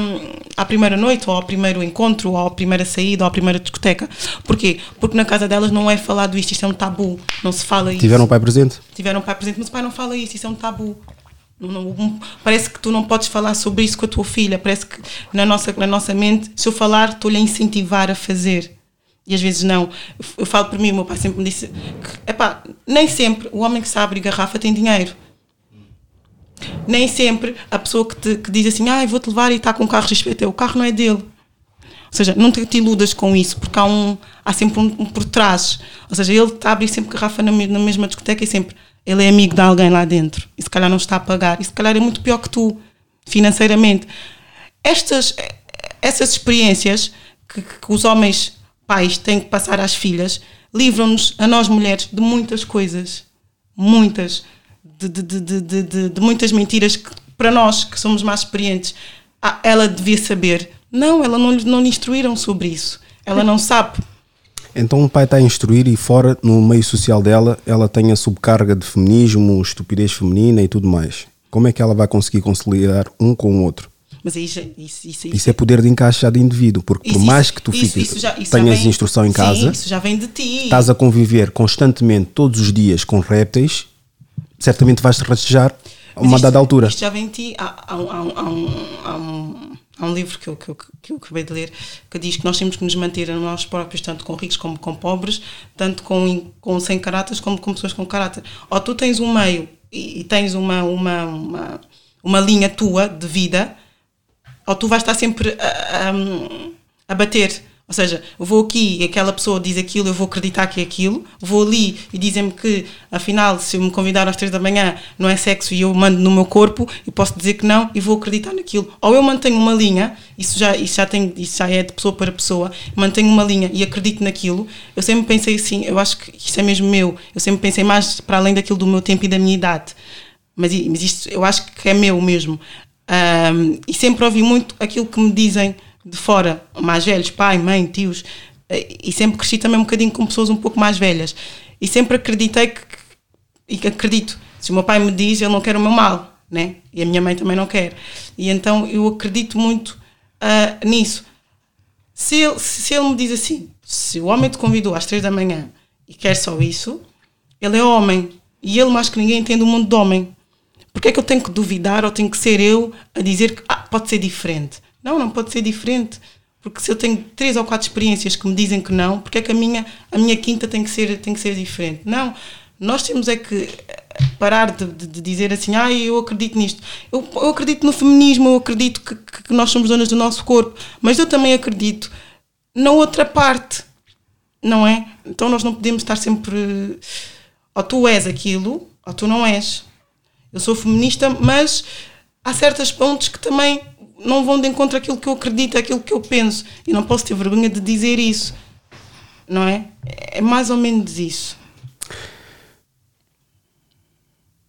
à primeira noite, ou ao primeiro encontro, ou à primeira saída, ou à primeira discoteca. Porquê? Porque na casa delas não é falado isto, isto é um tabu, não se fala isso Tiveram o pai presente? tiveram um pai presente, mas o pai não fala isso, isso é um tabu. Não- não- parece que tu não podes falar sobre isso com a tua filha, parece que na nossa, na nossa mente, se eu falar, estou-lhe a incentivar a fazer. E às vezes não. Eu, eu falo por mim, o meu pai sempre me disse que, epá, nem sempre o homem que sabe abrir garrafa tem dinheiro. Nem sempre a pessoa que, te, que diz assim, ah, vou-te levar e está com o carro XPT, o carro não é dele. Ou seja, não te, iludas com isso, porque há, um, há sempre um, um por trás. Ou seja, ele está a abrir sempre garrafa na, na mesma discoteca e sempre ele é amigo de alguém lá dentro. E se calhar não está a pagar. E se calhar é muito pior que tu, financeiramente. Estas, essas experiências que, que os homens pais têm que passar às filhas livram-nos, a nós mulheres, de muitas coisas. Muitas. De, de, de, de, muitas mentiras que, para nós, que somos mais experientes, ah, ela devia saber. Não, ela não, não lhe instruíram sobre isso. Ela não sabe. Então o pai está a instruir e fora, no meio social dela, ela tem a subcarga de feminismo, estupidez feminina e tudo mais. Como é que ela vai conseguir conciliar um com o outro? Mas já- isso, isso, Isso é poder de encaixe já de indivíduo, porque por isso- mais que tu isso- fiques, isso isso tenhas vem- instrução em Sim, casa, isso já vem de ti. estás a conviver constantemente todos os dias com répteis, certamente vais-te rastejar a uma isto- dada altura. Isto já vem ti. Há, há, um- há, há, um, há um livro que eu, que, eu, que eu acabei de ler que diz que nós temos que nos manter a nós próprios, tanto com ricos como com pobres, tanto com, com sem caráteres como com pessoas com caráter. Ou tu tens um meio e, e tens uma, uma, uma, uma linha tua de vida, ou tu vais estar sempre a, a, a bater. Ou seja, eu vou aqui e aquela pessoa diz aquilo, eu vou acreditar que é aquilo. Vou ali e dizem-me que, afinal, se eu me convidar às três da manhã não é sexo e eu mando no meu corpo, eu posso dizer que não e vou acreditar naquilo. Ou eu mantenho uma linha, isso já, isso já, tem, isso já é de pessoa para pessoa, mantenho uma linha e acredito naquilo. Eu sempre pensei assim, eu acho que isso é mesmo meu. Eu sempre pensei mais para além daquilo do meu tempo e da minha idade. Mas, mas isto eu acho que é meu mesmo. Ahm, e sempre ouvi muito aquilo que me dizem de fora, mais velhos, pai, mãe, tios, eh, e sempre cresci também um bocadinho com pessoas um pouco mais velhas. E sempre acreditei que, e acredito, se o meu pai me diz, ele não quer o meu mal, né? E a minha mãe também não quer. E então eu acredito muito ah, nisso. Se ele, se ele me diz assim, se o homem te convidou às três da manhã e quer só isso, ele é homem. E ele, mais que ninguém, entende o mundo de homem. Porque é que eu tenho que duvidar ou tenho que ser eu a dizer que ah, pode ser diferente? Não, não pode ser diferente. Porque se eu tenho três ou quatro experiências que me dizem que não, porque é que a minha, a minha quinta tem que, ser, tem que ser diferente? Não, nós temos é que parar de, de, de dizer assim, ah, eu acredito nisto. Eu, eu acredito no feminismo, eu acredito que, que nós somos donas do nosso corpo, mas eu também acredito na outra parte, não é? Então nós não podemos estar sempre, ou tu és aquilo, ou tu não és. Eu sou feminista, mas há certos pontos que também não vão de encontro àquilo que eu acredito, àquilo que eu penso. E não posso ter vergonha de dizer isso. Não é? É mais ou menos isso.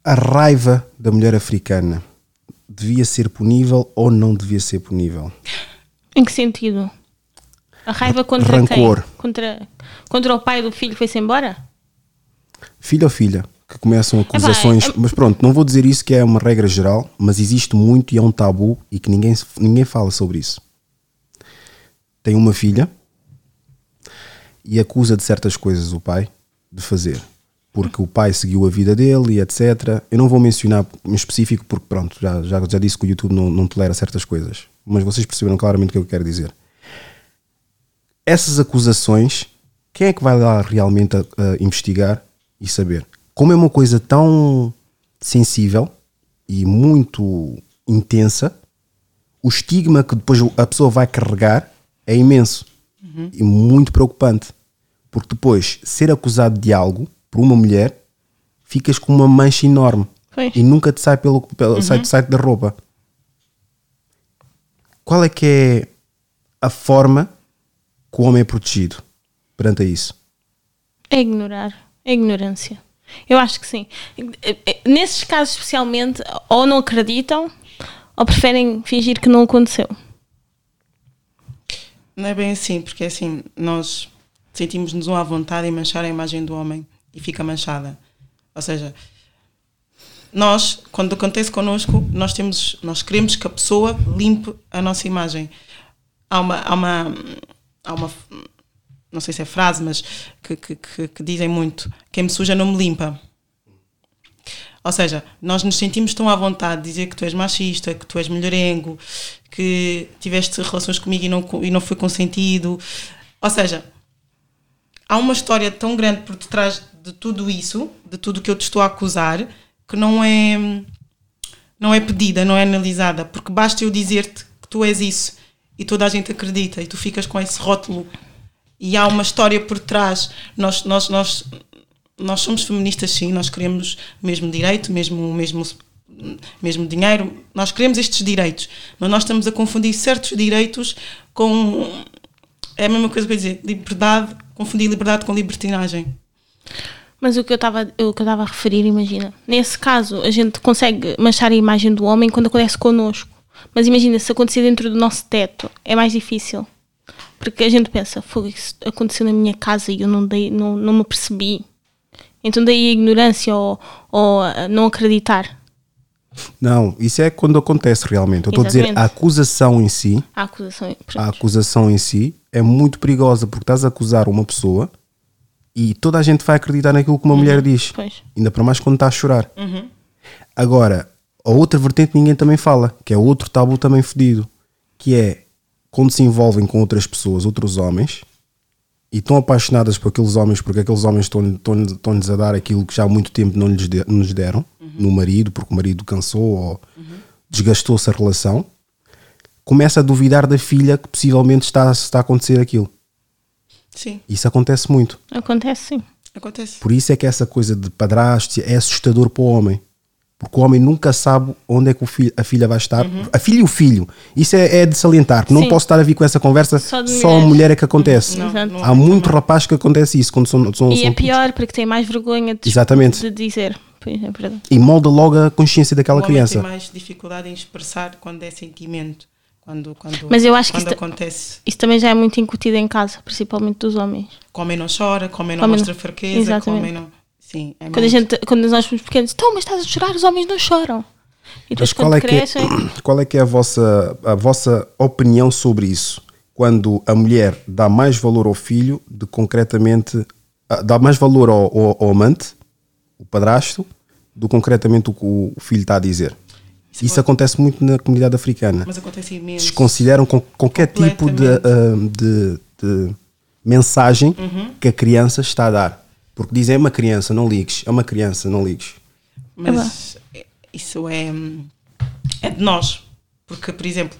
A raiva da mulher africana devia ser punível ou não devia ser punível? Em que sentido? A raiva contra Rancor. quem? Contra, contra o pai do filho que foi-se embora? Filho ou filha? Que começam acusações. é- Mas pronto, não vou dizer isso que é uma regra geral, mas existe muito e é um tabu e que ninguém, ninguém fala sobre isso. Tem uma filha e acusa de certas coisas o pai de fazer. Porque o pai seguiu a vida dele e etc. Eu não vou mencionar em específico porque pronto, já, já, já disse que o YouTube não, não tolera certas coisas. Mas vocês perceberam claramente o que eu quero dizer. Essas acusações, quem é que vai lá realmente a- a investigar e saber? Como é uma coisa tão sensível e muito intensa, o estigma que depois a pessoa vai carregar é imenso e muito preocupante. Porque depois, ser acusado de algo por uma mulher, ficas com uma mancha enorme e nunca te sai pelo, pelo sai, sai da roupa. Qual é que é a forma que o homem é protegido perante a isso? É ignorar. É ignorância. Eu acho que sim. Nesses casos, especialmente, ou não acreditam ou preferem fingir que não aconteceu. Não é bem assim, porque assim, nós sentimos-nos à vontade em manchar a imagem do homem e fica manchada. Ou seja, nós, quando acontece connosco, nós temos, nós queremos que a pessoa limpe a nossa imagem. Há uma, há uma, há uma não sei se é frase, mas que, que, que, que dizem muito: quem me suja não me limpa. Ou seja, nós nos sentimos tão à vontade de dizer que tu és machista, que tu és melhorengo, que tiveste relações comigo e não, e não foi consentido. Ou seja, há uma história tão grande por detrás de tudo isso, de tudo que eu te estou a acusar, que não é, não é pedida, não é analisada, porque basta eu dizer-te que tu és isso e toda a gente acredita e tu ficas com esse rótulo e há uma história por trás. Nós, nós, nós, nós somos feministas, sim, nós queremos mesmo direito, mesmo, mesmo, mesmo dinheiro, nós queremos estes direitos, mas nós estamos a confundir certos direitos com. É a mesma coisa que eu dizer, liberdade, confundir liberdade com libertinagem. Mas o que eu estava que eu estava a referir, imagina, nesse caso a gente consegue manchar a imagem do homem quando acontece connosco. Mas imagina, se acontecer dentro do nosso teto, é mais difícil. Porque a gente pensa, fogo, isso aconteceu na minha casa e eu não, dei, não, não me percebi. Então daí a ignorância ou, ou não acreditar. Não, isso é quando acontece realmente. Eu estou a dizer, a acusação em si, A acusação. a acusação em si é muito perigosa porque estás a acusar uma pessoa e toda a gente vai acreditar naquilo que uma mulher diz. Pois. Ainda para mais quando está a chorar. Agora, a outra vertente ninguém também fala, que é outro tabu também fedido, que é quando se envolvem com outras pessoas, outros homens, e estão apaixonadas por aqueles homens, porque aqueles homens estão- estão- estão-lhes a dar aquilo que já há muito tempo não lhes, de- lhes deram, no marido, porque o marido cansou ou desgastou-se a relação, começa a duvidar da filha que possivelmente está, está a acontecer aquilo. Sim, Isso acontece muito. Acontece sim. acontece. Por isso é que essa coisa de padrasto é assustador para o homem. Porque o homem nunca sabe onde é que o filho- a filha vai estar. A filha e o filho. Isso é, é de salientar. que Não Sim. posso estar a vir com essa conversa Só só a mulher é que acontece. Não, não Há muito rapaz que acontece isso quando são, são, E são é pior porque tem mais vergonha de, Exatamente. de dizer. É. E molda logo a consciência daquela o criança. tem mais dificuldade em expressar quando é sentimento. Quando, quando, Mas eu acho que quando isso- acontece. Isso também já é muito incutido em casa, principalmente dos homens. Que o homem não chora, que o homem não mostra não- fraqueza, que o Exatamente. homem não. Sim, é Quando, a gente, quando nós somos pequenos, então, mas estás a chorar, os homens não choram. E depois Mas qual quando é, que é, crescem, qual é que é a vossa, a vossa opinião sobre isso? Quando a mulher dá mais valor ao filho de concretamente ah, dá mais valor ao, ao- ao amante, o padrasto, do que concretamente o que o filho está a dizer. Isso acontece muito na comunidade africana. Mas acontece imenso. Desconsideram com qualquer tipo de, ah, de- de mensagem Uhum. que a criança está a dar. Porque dizem é uma criança, não ligues. É uma criança, não ligues. Mas é- isso é, é de nós. Porque, por exemplo,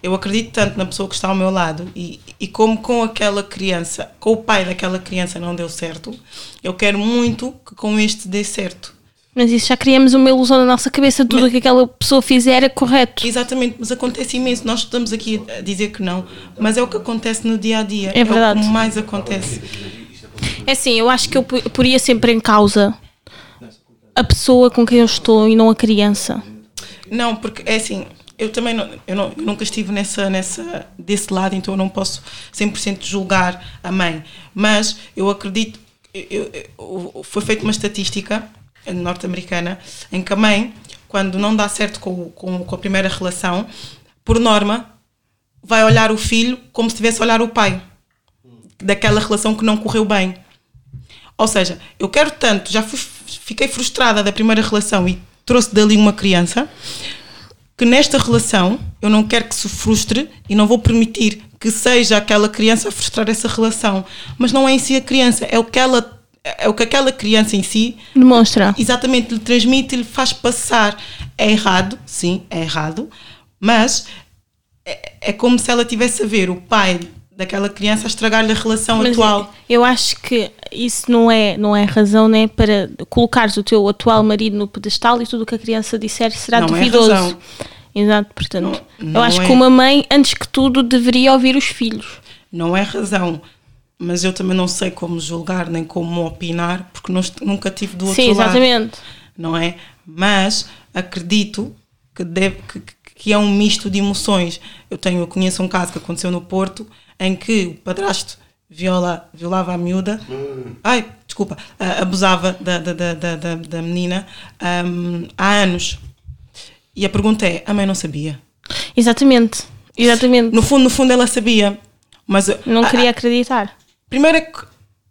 eu acredito tanto na pessoa que está ao meu lado e, e como com aquela criança, com o pai daquela criança não deu certo, eu quero muito que com este dê certo. Mas isso já criamos uma ilusão na nossa cabeça, tudo o que aquela pessoa fizer é correto. Exatamente, mas acontece imenso. Nós estamos aqui a dizer que não, mas é o que acontece no dia a dia. É verdade. o que mais acontece. É assim, eu acho que eu po- poria sempre em causa a pessoa com quem eu estou e não a criança. Não, porque é assim, eu também não, eu, não, eu nunca estive nessa, nessa, desse lado, então eu não posso 100% julgar a mãe. Mas eu acredito, eu- eu- foi feita uma estatística norte-americana em que a mãe, quando não dá certo com, com, com a primeira relação, por norma, vai olhar o filho como se estivesse a olhar o pai daquela relação que não correu bem. Ou seja, eu quero tanto, já fui- fiquei frustrada da primeira relação e trouxe dali uma criança, que nesta relação eu não quero que se frustre e não vou permitir que seja aquela criança a frustrar essa relação. Mas não é em si a criança, é o que ela é o que aquela criança em si Demonstra. exatamente lhe transmite, lhe faz passar. É errado, sim, é errado, mas é, é como se ela tivesse a ver o pai daquela criança a estragar-lhe a relação Mas atual. Eu acho que isso não é, não é razão né, para colocares o teu atual marido no pedestal e tudo o que a criança disser será Não é duvidoso. razão. Exato, portanto, Não- eu não acho é. que uma mãe, antes que tudo, deveria ouvir os filhos. Não é razão. Mas eu também não sei como julgar nem como opinar, porque não nunca tive do outro Sim, lado. exatamente. não é? Mas acredito que, deve, que, que é um misto de emoções. Eu tenho, eu conheço um caso que aconteceu no Porto em que o padrasto viola, violava a miúda, ai, desculpa, ah, abusava da, da, da, da, da- menina ahm, há anos. E a pergunta é: a mãe não sabia? Exatamente. Exatamente. No fundo, no fundo, ela sabia, mas Não a- queria acreditar. Primeiro é que,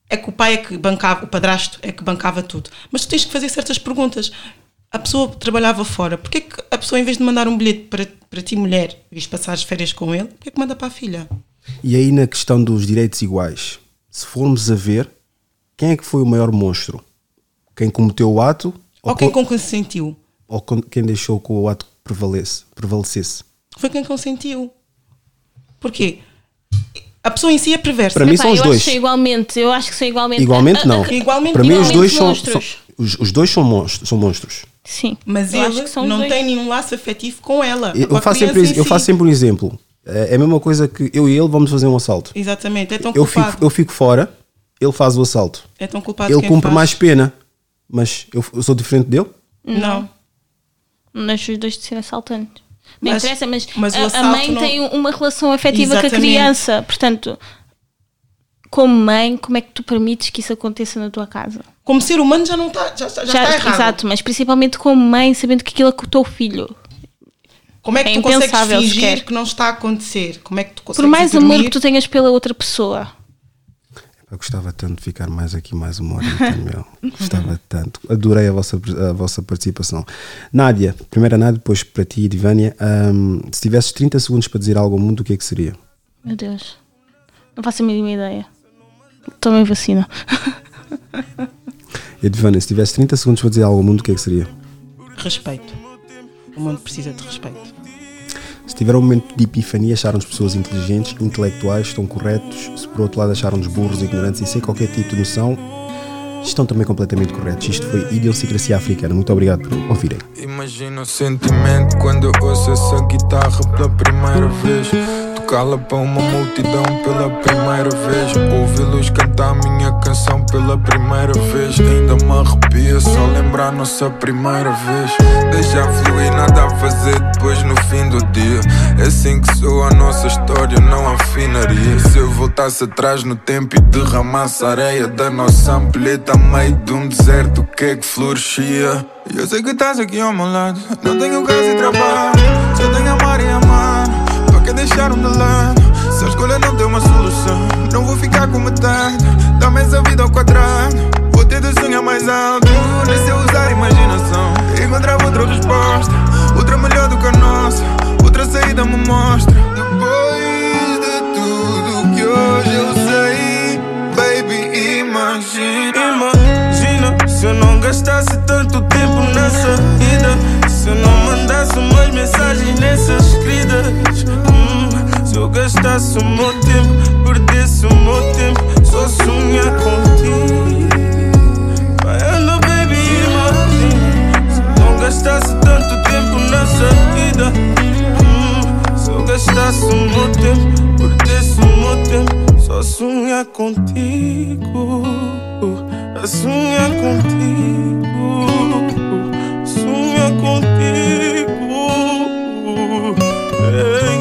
é que o pai é que bancava, o padrasto é que bancava tudo. Mas tu tens que fazer certas perguntas. A pessoa trabalhava fora. Porquê que a pessoa, em vez de mandar um bilhete para, para ti, mulher, viste passar as férias com ele, porquê que manda para a filha? E aí na questão dos direitos iguais, se formos a ver, quem é que foi o maior monstro? Quem cometeu o ato Ou quem co- consentiu? ou con- quem deixou que o ato prevalece, prevalecesse? Foi quem consentiu. Porquê? A pessoa em si é perversa. Para mim são os eu dois. Acho que são igualmente, eu acho que são igualmente. Igualmente não. a- Igualmente, Para mim os igualmente dois são, são- monstros. os, os dois são monstros, são monstros. Sim. Mas eu acho ele que são os não dois. tem nenhum laço afetivo com ela. Eu, com faço sempre, eu si. faço sempre um exemplo. É é a mesma coisa que eu e ele vamos fazer um assalto. Exatamente, é tão Eu culpado. fico, eu fico fora, ele faz o assalto. É tão culpado Ele quem cumpre faz. mais pena, mas eu, eu sou diferente dele. Não. Não deixo os dois de ser assaltantes. Não Mas- interessa, mas, mas a- a, mãe não- tem uma relação afetiva com a Exatamente. criança. Portanto, como mãe, como é que tu permites que isso aconteça na tua casa? Como ser humano já não está, já, já, já está errado. exato, mas principalmente como mãe, sabendo que aquilo é com o teu filho. Como é que É tu consegues fingir sequer. que não está a acontecer? Como é que tu consegues Por mais ir amor dormir? que tu tenhas pela outra pessoa. Eu gostava tanto de ficar mais aqui mais uma hora, meu. Gostava tanto. Adorei a vossa, a vossa participação. Nádia, primeiro a Nádia, depois para ti e Divânia. Ahm, se tivesses 30 segundos para dizer algo ao mundo, o que é que seria? Meu Deus. Não faço a mínima ideia. Tomem vacina. E Divânia, se tivesses 30 segundos para dizer algo ao mundo, o que é que seria? Respeito. O mundo precisa de respeito. Se tiver um momento de epifania, acharam-nos pessoas inteligentes, intelectuais, estão corretos. Se por outro lado acharam-nos burros, ignorantes e sem qualquer tipo de noção, estão também completamente corretos. Isto foi Idiosincrasia Africana. Muito obrigado por ouvirem. Imagina o sentimento quando ouço essa guitarra pela primeira vez. Tocá-la para uma multidão pela primeira vez. Ouvi-los cantar minha canção pela primeira vez. Ainda me arrepia só lembrar nossa primeira vez. Deixa fluir, nada a fazer depois no fim do dia. É assim que sou a nossa história, não afinaria. Se eu voltasse atrás no tempo e derramasse areia da nossa ampulheta a meio de um deserto, o que é que florescia? Eu sei que estás aqui ao meu lado. Não tenho casa e trabalho, só tenho amar e amar. Deixaram de lado? Se a escolha não tem uma solução, não vou ficar com metade. Dá-me essa vida ao quadrado. Vou ter de sonhar mais alto, nem sei usar a imaginação. Encontrar outra resposta, outra melhor do que a nossa, outra saída me mostra. Depois de tudo que hoje eu sei, baby, imagina. Imagina se eu não gastasse tanto tempo nessa vida. Se eu não mandasse umas mensagens nessas escritas. Hum, se eu gastasse o meu tempo, perdesse o meu tempo, só sonhar contigo. Vai anda, baby, imagina. Se eu não gastasse tanto tempo nessa vida. Hum, se eu gastasse o meu tempo, perdesse o meu tempo, só sonhar contigo. A sonhar contigo contigo. Ei.